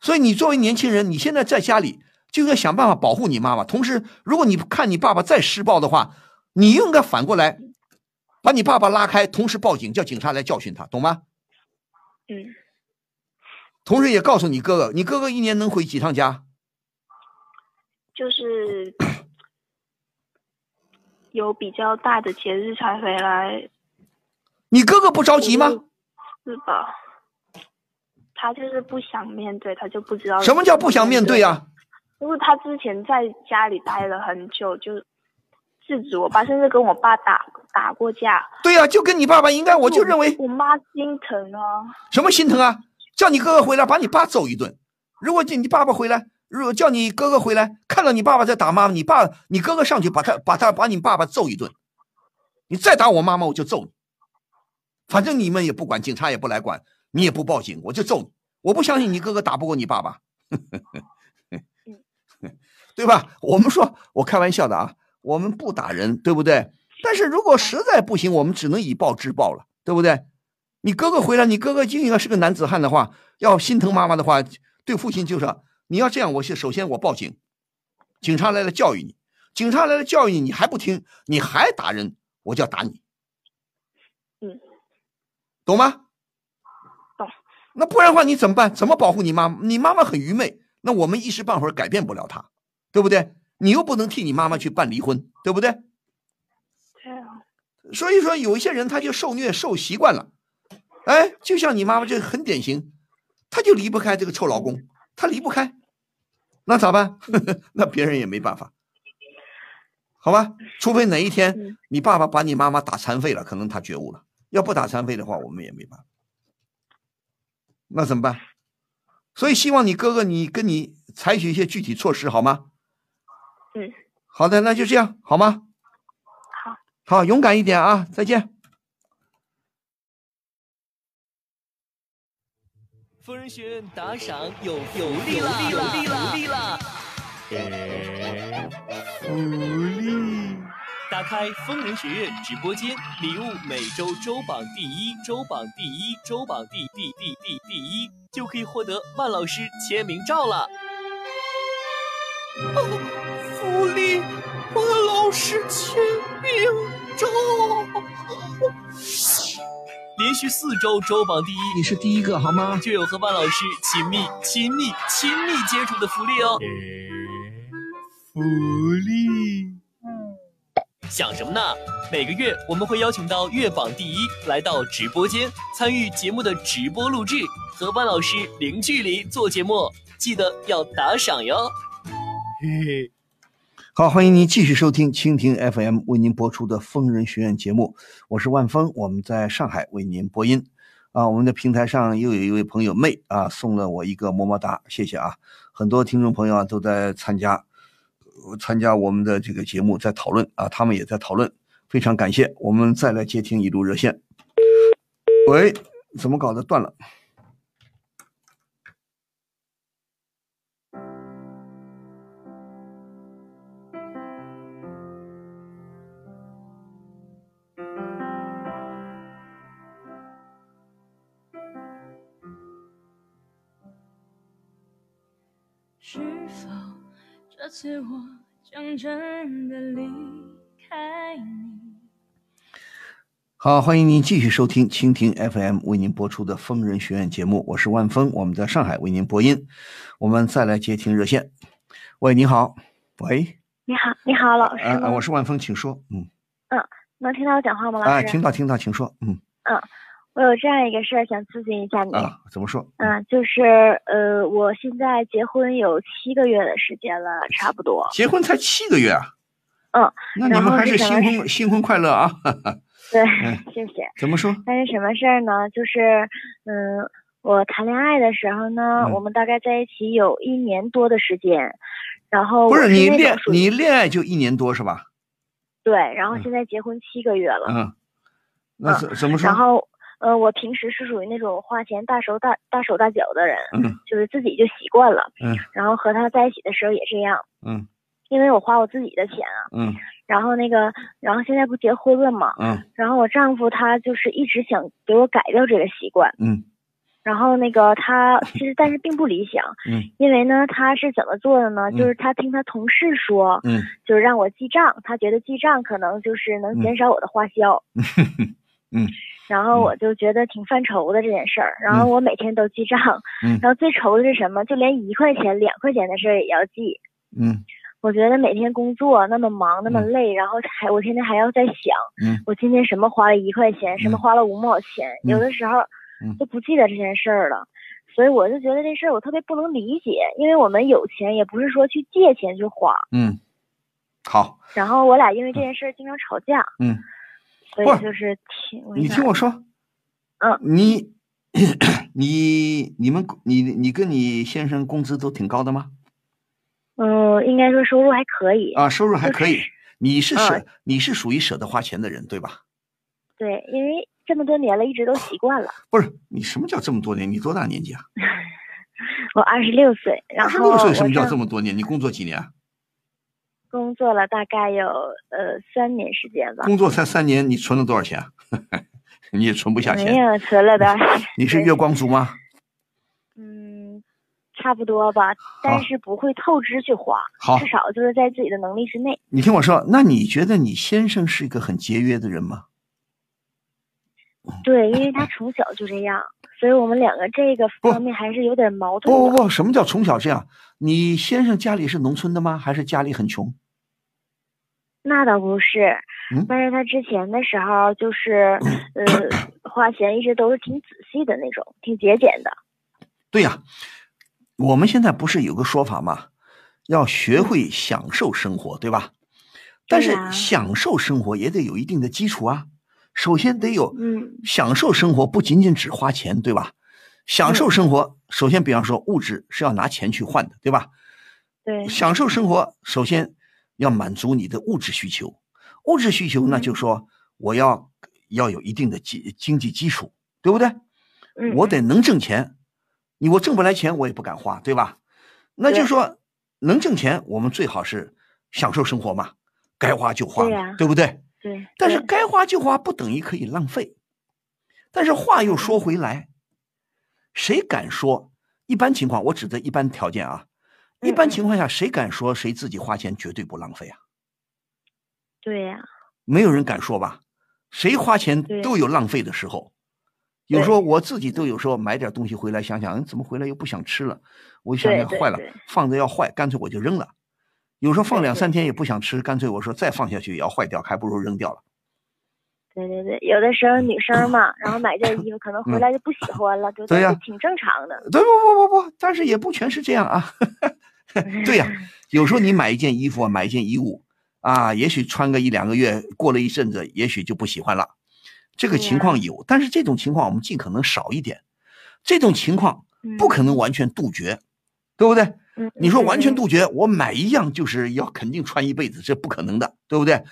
所以你作为年轻人，你现在在家里就要想办法保护你妈妈。同时，如果你看你爸爸再施暴的话，你应该反过来把你爸爸拉开，同时报警，叫警察来教训他，懂吗？嗯。同时也告诉你哥哥，你哥哥一年能回几趟家？就是有比较大的节日才回来。你哥哥不着急吗？是吧？他就是不想面对，他就不知道什么叫不想面对啊？因为他之前在家里待了很久，就制止我爸，甚至跟我爸打打过架。对呀，就跟你爸爸应该，我就认为我妈心疼啊。什么心疼啊？叫你哥哥回来把你爸揍一顿。如果你你爸爸回来，如果叫你哥哥回来，看到你爸爸在打妈妈，你爸你哥哥上去把他把他把你爸爸揍一顿。你再打我妈妈，我就揍你。反正你们也不管，警察也不来管。你也不报警，我就揍你！我不相信你哥哥打不过你爸爸，<laughs> 对吧？我们说，我开玩笑的啊，我们不打人，对不对？但是如果实在不行，我们只能以暴制暴了，对不对？你哥哥回来，你哥哥就应该是个男子汉的话，要心疼妈妈的话，对父亲就是你要这样，我先首先我报警，警察来了教育你，警察来了教育你，你还不听，你还打人，我就要打你，嗯，懂吗？懂那不然的话你怎么办？怎么保护你妈？你妈妈很愚昧，那我们一时半会儿改变不了她，对不对？你又不能替你妈妈去办离婚，对不对？对啊。所以说，有一些人他就受虐受习惯了，哎，就像你妈妈这很典型，她就离不开这个臭老公，她离不开，那咋办？<laughs> 那别人也没办法，好吧？除非哪一天你爸爸把你妈妈打残废了，可能他觉悟了。要不打残废的话，我们也没办法。那怎么办？所以希望你哥哥，你跟你采取一些具体措施，好吗？嗯，好的，那就这样，好吗？好，好，勇敢一点啊！再见。疯人学院打赏有有利了，有福利了，福利了！福利。打开疯人学院直播间，礼物每周周榜第一，周榜第一，周榜第第第第第一，就可以获得万老师签名照了。哦，福利，万老师签名照！连续四周周榜第一，你是第一个好吗？就有和万老师亲密、亲密、亲密接触的福利哦。福利。想什么呢？每个月我们会邀请到月榜第一来到直播间参与节目的直播录制，和万老师零距离做节目，记得要打赏哟。嘿嘿，好，欢迎您继续收听蜻蜓 FM 为您播出的疯人学院节目，我是万峰，我们在上海为您播音。啊，我们的平台上又有一位朋友妹啊送了我一个么么哒，谢谢啊！很多听众朋友啊都在参加。参加我们的这个节目，在讨论啊，他们也在讨论，非常感谢。我们再来接听一路热线。喂，怎么搞的？断了。次我将真的离开你。好，欢迎您继续收听蜻蜓 FM 为您播出的疯人学院节目，我是万峰，我们在上海为您播音。我们再来接听热线。喂，你好。喂。你好，你好，老师。啊，我是万峰，请说。嗯。嗯，能听到我讲话吗，老师？啊，听到，听到，请说。嗯。嗯。我有这样一个事儿想咨询一下你啊，怎么说？嗯，就是呃，我现在结婚有七个月的时间了，差不多。结婚才七个月啊？嗯，那你们还是新婚新婚快乐啊！对，谢谢。怎么说？但是什么事儿呢？就是嗯，我谈恋爱的时候呢，我们大概在一起有一年多的时间，然后不是你恋你恋爱就一年多是吧？对，然后现在结婚七个月了。嗯，那怎怎么说？然后。呃，我平时是属于那种花钱大手大大手大脚的人，嗯，就是自己就习惯了，嗯，然后和他在一起的时候也这样，嗯，因为我花我自己的钱啊，嗯，然后那个，然后现在不结婚了嘛，嗯，然后我丈夫他就是一直想给我改掉这个习惯，嗯，然后那个他其实但是并不理想，嗯，因为呢他是怎么做的呢？就是他听他同事说，嗯，就是让我记账，他觉得记账可能就是能减少我的花销，嗯，<laughs> 然后我就觉得挺犯愁的这件事儿，然后我每天都记账，嗯。然后最愁的是什么？就连一块钱、两块钱的事儿也要记。嗯。我觉得每天工作那么忙那么累，然后还我天天还要在想，嗯。我今天什么花了一块钱，什么花了五毛钱，嗯。有的时候嗯。都不记得这件事儿了，所以我就觉得这事儿我特别不能理解，因为我们有钱也不是说去借钱去花，嗯，好，然后我俩因为这件事儿经常吵架，嗯，所不以就是听你听我说，嗯，你 <clears throat> 你你们你你跟你先生工资都挺高的吗？嗯，应该说收入还可以啊，收入还可以。你是舍嗯你是属于舍得花钱的人，对吧？对，因为这么多年了，一直都习惯了。不是，你什么叫这么多年？你多大年纪啊？<laughs> 我二十六岁，然后二十六岁，什么叫这么多年？你工作几年啊？工作了大概有呃三年时间吧。工作才三年，你存了多少钱啊？<laughs> 你也存不下没钱。有存了的，你是月光族吗？嗯，差不多吧，但是不会透支去花，好至少就是在自己的能力之内。你听我说，那你觉得你先生是一个很节约的人吗？对，因为他从小就这样，所以我们两个这个方面还是有点矛盾。不不不，什么叫从小这样？你先生家里是农村的吗？还是家里很穷？那倒不是，嗯但是他之前的时候就是，呃，<coughs> 花钱一直都是挺仔细的那种，挺节俭的。对呀、我们现在不是有个说法吗？要学会享受生活，对吧？但是享受生活也得有一定的基础啊。首先得有，嗯，享受生活不仅仅只花钱，对吧？享受生活，首先比方说物质是要拿钱去换的，对吧？对，享受生活，首先要满足你的物质需求。物质需求，那就说我要要有一定的经经济基础，对不对？嗯我得能挣钱，你我挣不来钱，我也不敢花，对吧？那就对说能挣钱，我们最好是享受生活嘛，该花就花对不对？对，但是该花就花，不等于可以浪费。但是话又说回来，谁敢说？一般情况，我指的一般条件啊，一嗯般情况下，谁敢说谁自己花钱绝对不浪费啊？对呀、没有人敢说吧？谁花钱都有浪费的时候。有时候我自己都有时候买点东西回来，想想嗯怎么回来又不想吃了，我一想想坏了，放着要坏，干脆我就扔了。有时候放两三天也不想吃，干脆我说再放下去也要坏掉，还不如扔掉了。对对对，有的时候女生嘛，然后买件衣服可能回来就不喜欢了，对呀挺正常的。对不不不不，但是也不全是这样啊。<laughs> 对呀、<laughs> 有时候你买一件衣服啊，买一件衣物啊，也许穿个一两个月，过了一阵子，也许就不喜欢了。这个情况有，但是这种情况我们尽可能少一点。这种情况不可能完全杜绝，对不对？嗯，你说完全杜绝，我买一样就是要肯定穿一辈子，这不可能的，对不对？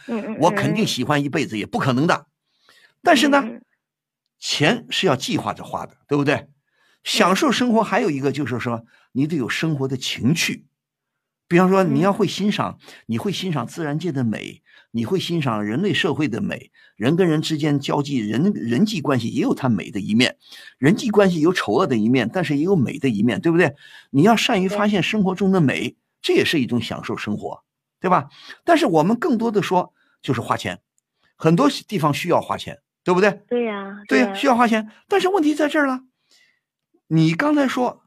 我肯定喜欢一辈子也不可能的。但是呢，嗯钱是要计划着花的，对不对？享受生活还有一个就是说，你得有生活的情趣。比方说，你要会欣赏，你会欣赏自然界的美，你会欣赏人类社会的美，人跟人之间交际，人人际关系也有它美的一面，人际关系有丑恶的一面，但是也有美的一面，对不对？你要善于发现生活中的美，这也是一种享受生活，对吧？但是我们更多的说就是花钱，很多地方需要花钱，对不对？对呀、对呀、呀、需要花钱，但是问题在这儿了。你刚才说，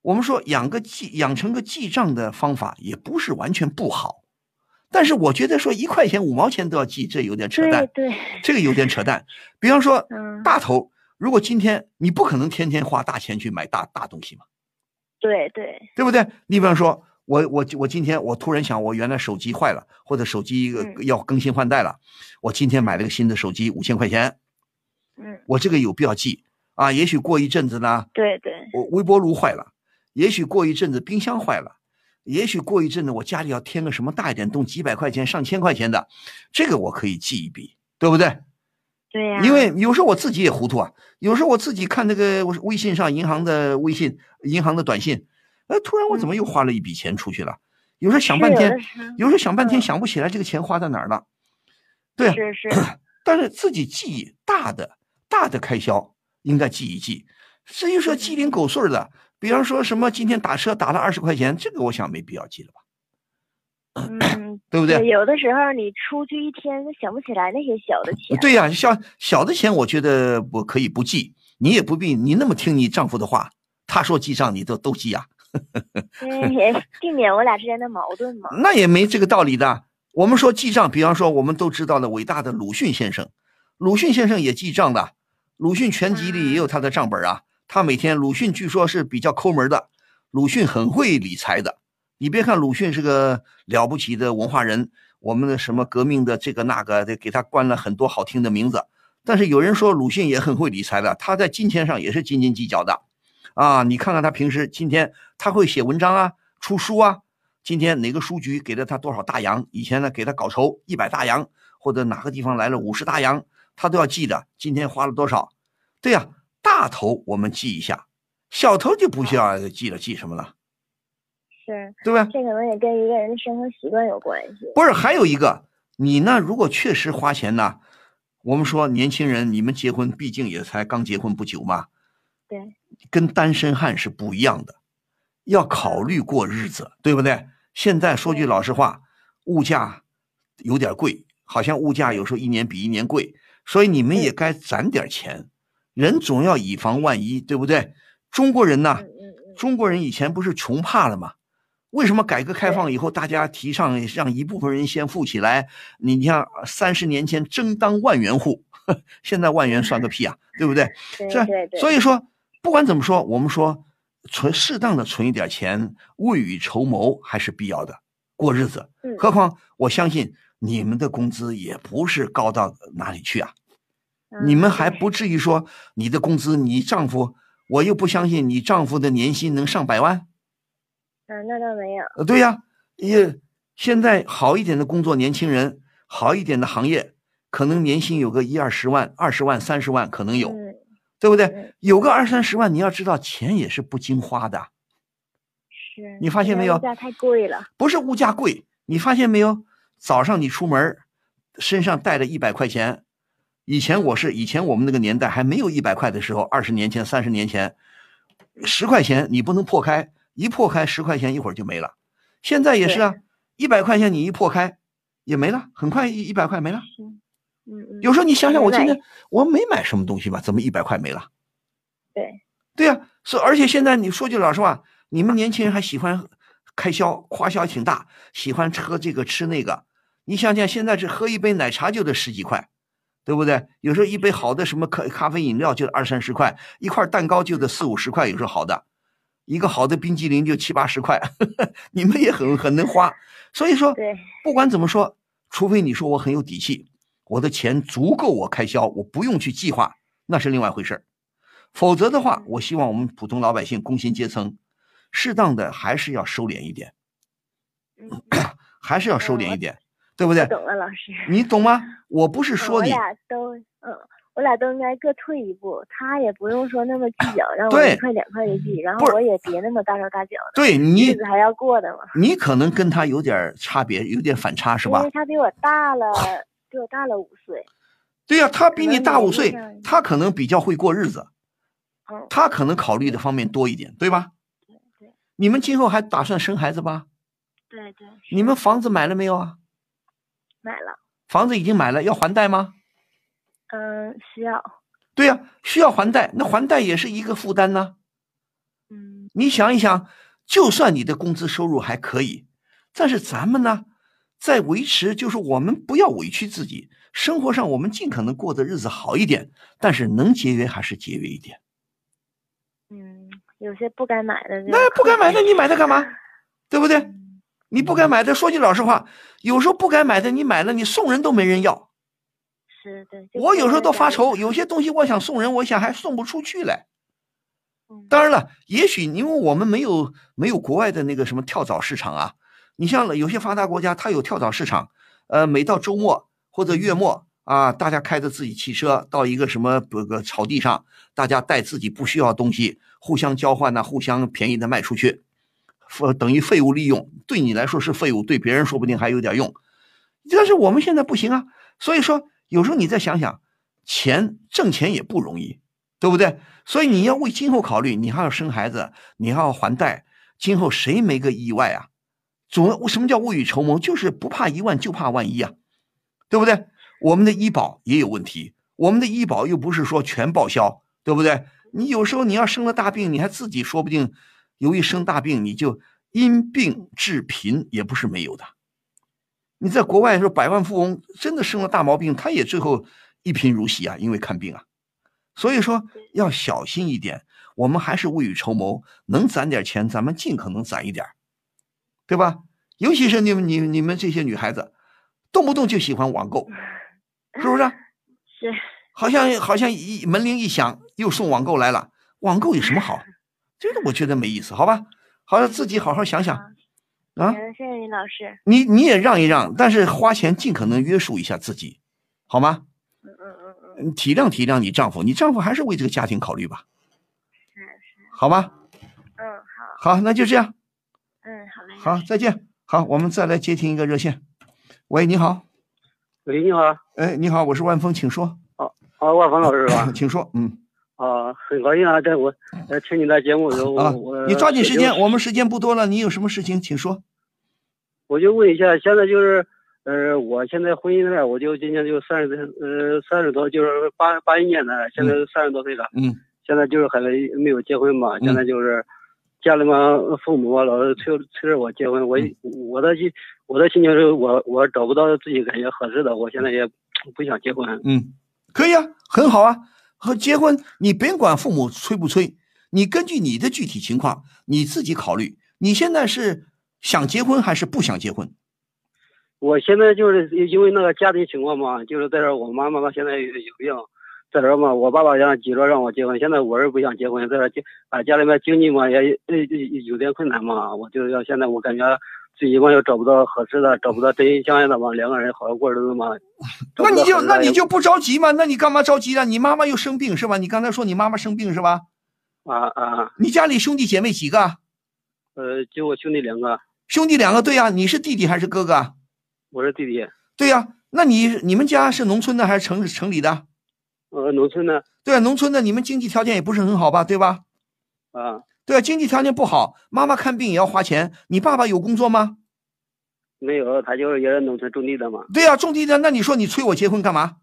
我们说养个记养成个记账的方法也不是完全不好，但是我觉得说一块钱五毛钱都要记，这有点扯淡，对对，这个有点扯淡。比方说 <laughs> 嗯。大头，如果今天你不可能天天花大钱去买大大东西嘛，对对，对不对？你比方说，我我我今天我突然想，我原来手机坏了，或者手机呃嗯。要更新换代了，我今天买了个新的手机，五千块钱，嗯，我这个有必要记。啊。也许过一阵子呢，对对，我微波炉坏了，也许过一阵子冰箱坏了，也许过一阵子我家里要添个什么大一点动几百块钱、上千块钱的，这个我可以记一笔，对不对？对呀、因为有时候我自己也糊涂啊，有时候我自己看那个我微信上银行的微信、银行的短信，哎，突然我怎么又花了一笔钱出去了？有时候想半天有时候，有时候想半天想不起来这个钱花在哪儿了。对啊，是是，<clears throat> 但是自己记大的大的开销应该记一记。至于说鸡零狗碎的，比方说什么今天打车打了二十块钱，这个我想没必要记了吧，嗯，<clears throat> 对不对？有的时候你出去一天都想不起来那些小的钱。对呀、小小的钱我觉得我可以不记，你也不必你那么听你丈夫的话，他说记账你都都记啊，<laughs> 避免我俩之间的矛盾嘛。那也没这个道理的。我们说记账，比方说我们都知道的伟大的鲁迅先生，鲁迅先生也记账的，鲁迅全集里也有他的账本啊。他每天鲁迅据说是比较抠门的，鲁迅很会理财的。你别看鲁迅是个了不起的文化人，我们的什么革命的这个那个，得给他冠了很多好听的名字。但是有人说鲁迅也很会理财的，他在金钱上也是斤斤计较的。啊，你看看他平时今天他会写文章啊，出书啊。今天哪个书局给了他多少大洋？以前呢给他稿酬一百大洋，或者哪个地方来了五十大洋，他都要记得。今天花了多少？对呀、大头我们记一下，小头就不需要记了，记什么了？是，对吧这可能也跟一个人的生活习惯有关系。不是，还有一个，你呢？如果确实花钱呢，我们说年轻人，你们结婚毕竟也才刚结婚不久嘛，对，跟单身汉是不一样的，要考虑过日子，对不对？现在说句老实话，物价有点贵，好像物价有时候一年比一年贵，所以你们也该攒点钱。人总要以防万一，对不对？中国人呢？中国人以前不是穷怕了吗？为什么改革开放以后，大家提倡让一部分人先富起来？你像三十年前争当万元户，<laughs> 现在万元算个屁啊，对不对？<laughs> 是所以说，不管怎么说，我们说存适当的存一点钱，未雨绸缪还是必要的，过日子。嗯何况我相信你们的工资也不是高到哪里去啊，嗯你们还不至于说你的工资，你丈夫，我又不相信你丈夫的年薪能上百万。嗯，那倒没有。呃，对呀，也现在好一点的工作，年轻人好一点的行业，可能年薪有个一二十万、二十万、三十万，可能有，嗯，对不对？有个二三十万，你要知道钱也是不经花的，是。你发现没有物价太贵了。不是物价贵。你发现没有？早上你出门，身上带着一百块钱，以前我是以前我们那个年代还没有一百块的时候，二十年前、三十年前，十块钱你不能破开，一破开十块钱一会儿就没了。现在也是啊，一百块钱你一破开也没了，很快一一百块没了。嗯嗯。有时候你想想，我今天我没买什么东西吧，怎么一百块没了？对，对呀、所以而且现在你说句老实话，你们年轻人还喜欢开销，花销挺大，喜欢喝这个吃那个。你想想，现在这喝一杯奶茶就得十几块，对不对？有时候一杯好的什么咖咖啡饮料就二三十块，一块蛋糕就得四五十块，有时候好的，一个好的冰激凌就七八十块，<laughs> 你们也很很能花。所以说，不管怎么说，除非你说我很有底气，我的钱足够我开销，我不用去计划，那是另外一回事儿。否则的话，我希望我们普通老百姓、工薪阶层，适当的还是要收敛一点，<coughs> 还是要收敛一点，对不对？我懂了，老师。你懂吗？<laughs> 我不是嗯说你，我俩都嗯，我俩都应该各退一步，他也不用说那么计较，<laughs> 让我对一块两块的计，然后我也别那么大手大脚的，对你日子还要过的嘛。你可能跟他有点差别，有点反差，是吧因为？他比我大了，比我大了五岁。对呀、他比你大五岁他可能比较会过日子，嗯，他可能考虑的方面多一点，对吧？对你们今后还打算生孩子吧？对对，你们房子买了没有啊？买了，房子已经买了，要还贷吗？嗯，需要，对呀、需要还贷，那还贷也是一个负担呢。嗯，你想一想，就算你的工资收入还可以，但是咱们呢，在维持，就是我们不要委屈自己，生活上我们尽可能过的日子好一点，但是能节约还是节约一点。嗯，有些不该买的，那不该买的你买它干嘛？<laughs> 对不对？你不该买的，说句老实话，有时候不该买的你买了，你送人都没人要。是的。我有时候都发愁，有些东西我想送人，我想还送不出去来。<laughs> 当然了，也许因为我们没有没有国外的那个什么跳蚤市场啊，你像有些发达国家，它有跳蚤市场，呃，每到周末或者月末，啊，大家开着自己汽车到一个什么不个草地上，大家带自己不需要的东西，互相交换呐、互相便宜的卖出去，呃，等于废物利用，对你来说是废物，对别人说不定还有点用。但是我们现在不行啊，所以说有时候你再想想，钱挣钱也不容易，对不对？所以你要为今后考虑，你还要生孩子，你还要还贷，今后谁没个意外啊？总什么叫未雨绸缪？就是不怕一万就怕万一啊，对不对？我们的医保也有问题，我们的医保又不是说全报销，对不对？你有时候你要生了大病，你还自己说不定，由于生大病你就因病致贫，也不是没有的。你在国外说百万富翁真的生了大毛病，他也最后一贫如洗啊，因为看病啊。所以说要小心一点，我们还是未雨绸缪，能攒点钱咱们尽可能攒一点，对吧？尤其是你们、你、你们这些女孩子，动不动就喜欢网购。<laughs> 是不是？是，好像好像一门铃一响，又送网购来了。网购有什么好？这个我觉得没意思，好吧？好像自己好好想想啊。谢谢李老师。你你也让一让，但是花钱尽可能约束一下自己，好吗？嗯嗯嗯嗯。体谅体谅你丈夫，你丈夫还是为这个家庭考虑吧。是是。好吧？嗯好。好，那就这样。嗯好嘞。好，再见。好，我们再来接听一个热线。喂，你好。喂，你好。哎，你好，我是万峰，请说。哦，哦，万峰老师是吧？<coughs> 请说。嗯。啊，很高兴啊，在我呃听你的节目的时候，啊，我你抓紧时间，我们时间不多了，你有什么事情，请说。我就问一下，现在就是呃，我现在婚姻呢，我就今年就三十呃三十多，就是八八一年的，现在三十多岁了。嗯。现在就是还没有结婚嘛，现在就是家里嘛父母老是催催着我结婚，我我的心我的心情是我我找不到自己感觉合适的，我现在也不想结婚。嗯，可以啊，很好啊。和结婚，你别管父母催不催，你根据你的具体情况，你自己考虑。你现在是想结婚还是不想结婚？我现在就是因为那个家庭情况嘛，就是在这儿，我妈妈嘛现在有病，在这儿嘛，我爸爸让急着让我结婚，现在我是不想结婚，在这儿啊家里面经济嘛也有点困难嘛，我就要现在我感觉。自己嘛又找不到合适的，找不到真心相爱的嘛，两个人好好过日子嘛。<laughs> 那你就那你就不着急嘛？那你干嘛着急啊？你妈妈又生病是吧？你刚才说你妈妈生病是吧？啊啊！你家里兄弟姐妹几个？呃，就我兄弟两个。兄弟两个，对呀，你是弟弟还是哥哥？我是弟弟。对呀，那你你们家是农村的还是城城里的？呃，农村的。对啊，农村的，你们经济条件也不是很好吧？对吧？啊。对啊，经济条件不好，妈妈看病也要花钱。你爸爸有工作吗？没有，他就是也是农村种地的嘛。对呀，种地的。那你说你催我结婚干嘛？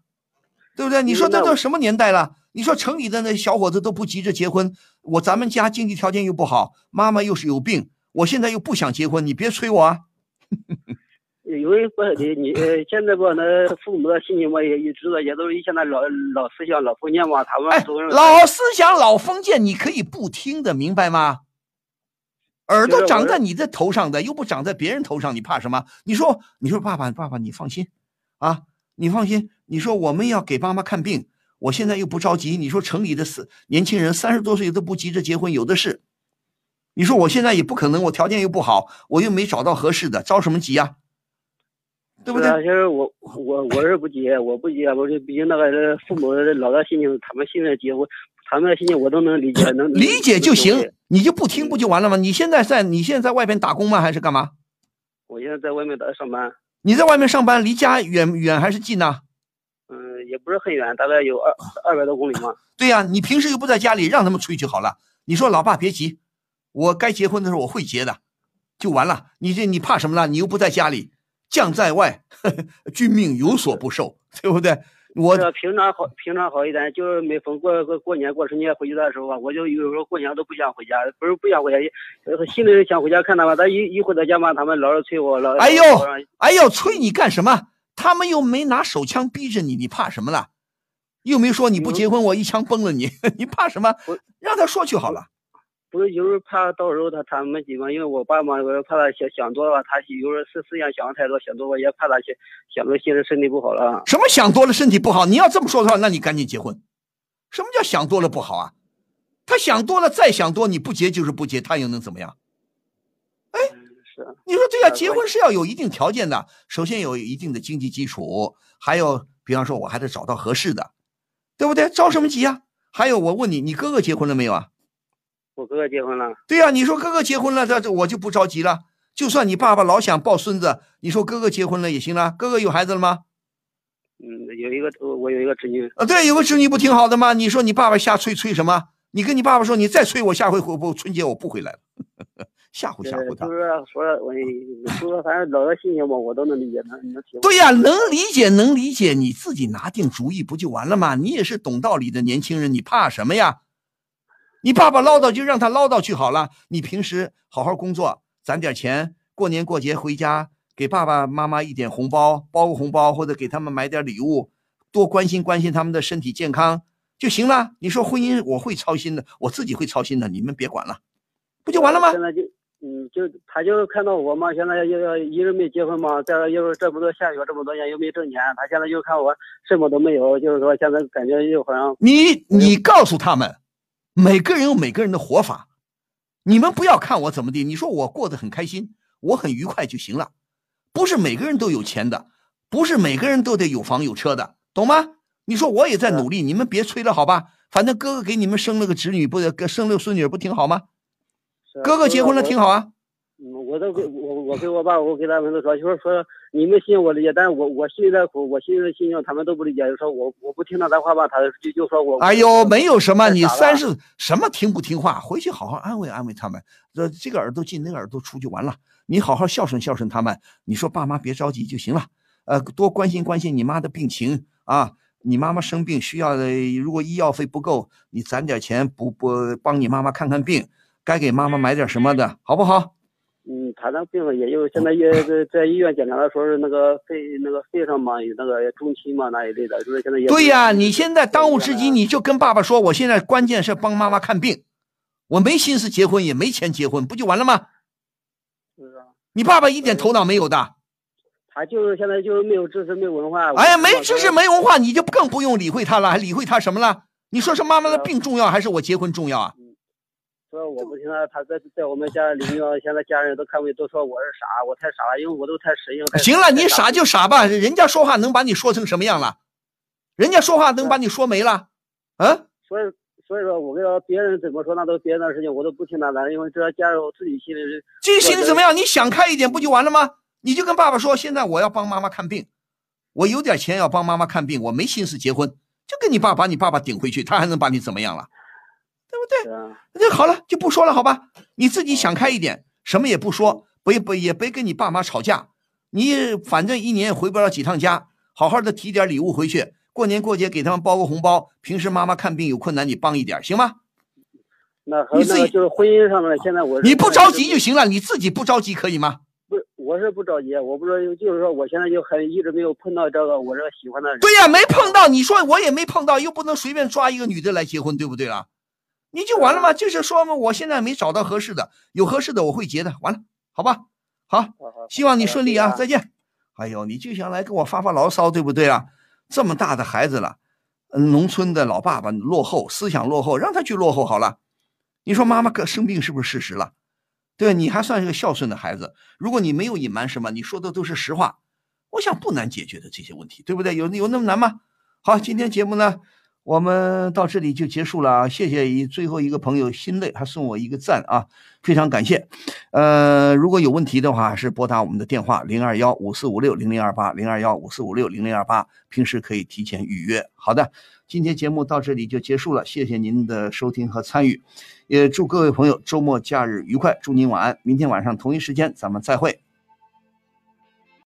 对不对？你说这都什么年代了？你说城里的那小伙子都不急着结婚，我咱们家经济条件又不好，妈妈又是有病，我现在又不想结婚，你别催我啊。<laughs> 因为不是你，你现在吧，那父母的心情嘛，也也知道，也都是一些那老老思想、老封建嘛，他们都是老思想、老封建，你可以不听的，明白吗？耳朵长在你的头上的，又不长在别人头上，你怕什么？你说，你说，爸爸，爸爸，你放心，啊，你放心。你说我们要给妈妈看病，我现在又不着急。你说城里的死年轻人三十多岁都不急着结婚，有的是。你说我现在也不可能，我条件又不好，我又没找到合适的，着什么急呀？对不对？其实我我我是不急，<laughs> 我不急，我就毕竟那个父母老大心情，他们现在结婚，他们的心情我都能理解，<laughs> 能理解就行，你就不听不就完了吗？你现在在你现在在外边打工吗？还是干嘛？我现在在外面打上班。你在外面上班，离家远远还是近呢？嗯，也不是很远，大概有二二百多公里嘛。<laughs> 对呀，你平时又不在家里，让他们催就好了。你说老爸别急，我该结婚的时候我会结的，就完了。你这你怕什么了？你又不在家里。将在外，<laughs> 君命有所不受，对不对？我平常好，平常好一点，就是每逢过过过年、过春节回去的时候啊，我就有时候过年都不想回家，不是不想回家，心里想回家看他们，但一一回到家嘛，他们老是催我，老哎呦，哎呦，催你干什么？他们又没拿手枪逼着你，你怕什么了？又没说你不结婚，我一枪崩了你，<laughs> 你怕什么？让他说去好了。不是，有时候怕到时候他他们几嘛，因为我爸妈，我怕他想想多了，他有时候思思想想的太多，想多了也怕他想想着现在身体不好了。什么想多了身体不好？你要这么说的话，那你赶紧结婚。什么叫想多了不好啊？他想多了再想多，你不结就是不结，他又能怎么样？哎，是。你说对呀，结婚是要有一定条件的，首先有一定的经济基础，还有。比方说，我还得找到合适的，对不对？着什么急啊？还有，我问你，你哥哥结婚了没有啊？我哥哥结婚了。对呀、你说哥哥结婚了，这这我就不着急了。就算你爸爸老想抱孙子，你说哥哥结婚了也行了。哥哥有孩子了吗？嗯，有一个我我有一个侄女。啊，对，有个侄女不挺好的吗？你说你爸爸瞎催催什么？你跟你爸爸说，你再催我，下回回不春节我不回来了，<laughs> 吓唬吓唬他。就是说我说反正老的心情嘛，我都能理解，能能体会。对呀、能理解，能理解，你自己拿定主意不就完了吗？你也是懂道理的年轻人，你怕什么呀？你爸爸唠叨就让他唠叨去好了，你平时好好工作，攒点钱，过年过节回家给爸爸妈妈一点红包，包个红包或者给他们买点礼物，多关心关心他们的身体健康就行了。你说婚姻我会操心的，我自己会操心的，你们别管了，不就完了吗？现在就嗯，就他就是看到我嘛，现在又要一直没结婚嘛，再说又这么多下雪这么多年又没挣钱，他现在又看我什么都没有，就是说现在感觉又好像你你告诉他们，每个人有每个人的活法，你们不要看我怎么地，你说我过得很开心，我很愉快就行了。不是每个人都有钱的，不是每个人都得有房有车的，懂吗？你说我也在努力，你们别催了，好吧？反正哥哥给你们生了个侄女，不生了个孙女，不挺好吗？哥哥结婚了挺好啊。嗯，我都给我我给我爸，我给他们都说，就是说你们心我理解，但是我我心里的苦，我心里的心情他们都不理解，就说我我不听他的话吧，他就就说我。哎呦，没有什么，你三十什么听不听话，回去好好安慰安慰他们。这这个耳朵进，那个耳朵出就完了。你好好孝顺孝顺他们。你说爸妈别着急就行了，呃，多关心关心你妈的病情啊。你妈妈生病需要的，如果医药费不够，你攒点钱补补，帮你妈妈看看病，该给妈妈买点什么的，好不好？嗯，他那病也就，现在也在在医院检查了，说是那个肺那个肺上嘛有那个中期嘛那一类的，就是现在也。对呀、你现在当务之急，你就跟爸爸说，我现在关键是帮妈妈看病，我没心思结婚，也没钱结婚，不就完了吗？是啊，你爸爸一点头脑没有的。他就是现在就是没有知识没文化。哎呀，没知识没文化，你就更不用理会他了，还理会他什么了？你说是妈妈的病重要，还是我结婚重要啊？说我不听他，他在在我们家邻居啊，现在家人都看不，都说我是傻，我太傻了，因为我都太实用。行了，你傻就傻吧，人家说话能把你说成什么样了？人家说话能把你说没了？啊？<laughs> 所以所以说我跟他别人怎么说那都别人的事情，我都不听他的，因为这加入我自己心里。这心里怎么样？你想开一点不就完了吗？你就跟爸爸说，现在我要帮妈妈看病，我有点钱要帮妈妈看病，我没心思结婚，就跟你爸把你爸爸顶回去，他还能把你怎么样了？对？那好了，就不说了，好吧？你自己想开一点，什么也不说，不不也别跟你爸妈吵架。你反正一年也回不了几趟家，好好的提点礼物回去，过年过节给他们包个红包。平时妈妈看病有困难，你帮一点，行吗？那还有你自己就是婚姻上面，现在我是你不着急就行了，你自己不着急可以吗？不是，我是不着急，我不是，就是说我现在就很一直没有碰到这个我这个喜欢的人。对呀、没碰到，你说我也没碰到，又不能随便抓一个女的来结婚，对不对啦？你就完了吗？就是说嘛，我现在没找到合适的，有合适的我会结的，完了，好吧？好，希望你顺利啊，再见。哎呦，你就想来跟我发发牢骚，对不对啊？这么大的孩子了，嗯农村的老爸爸落后，思想落后，让他去落后好了。你说妈妈个生病是不是事实了？对你还算是个孝顺的孩子，如果你没有隐瞒什么，你说的都是实话，我想不难解决的这些问题，对不对？有有那么难吗？好，今天节目呢，我们到这里就结束了啊！谢谢一最后一个朋友心累，还送我一个赞啊，非常感谢。呃，如果有问题的话，是拨打我们的电话零二幺五四五六零零二八零二幺五四五六零零二八，平时可以提前预约。好的，今天节目到这里就结束了，谢谢您的收听和参与，也祝各位朋友周末假日愉快，祝您晚安，明天晚上同一时间咱们再会。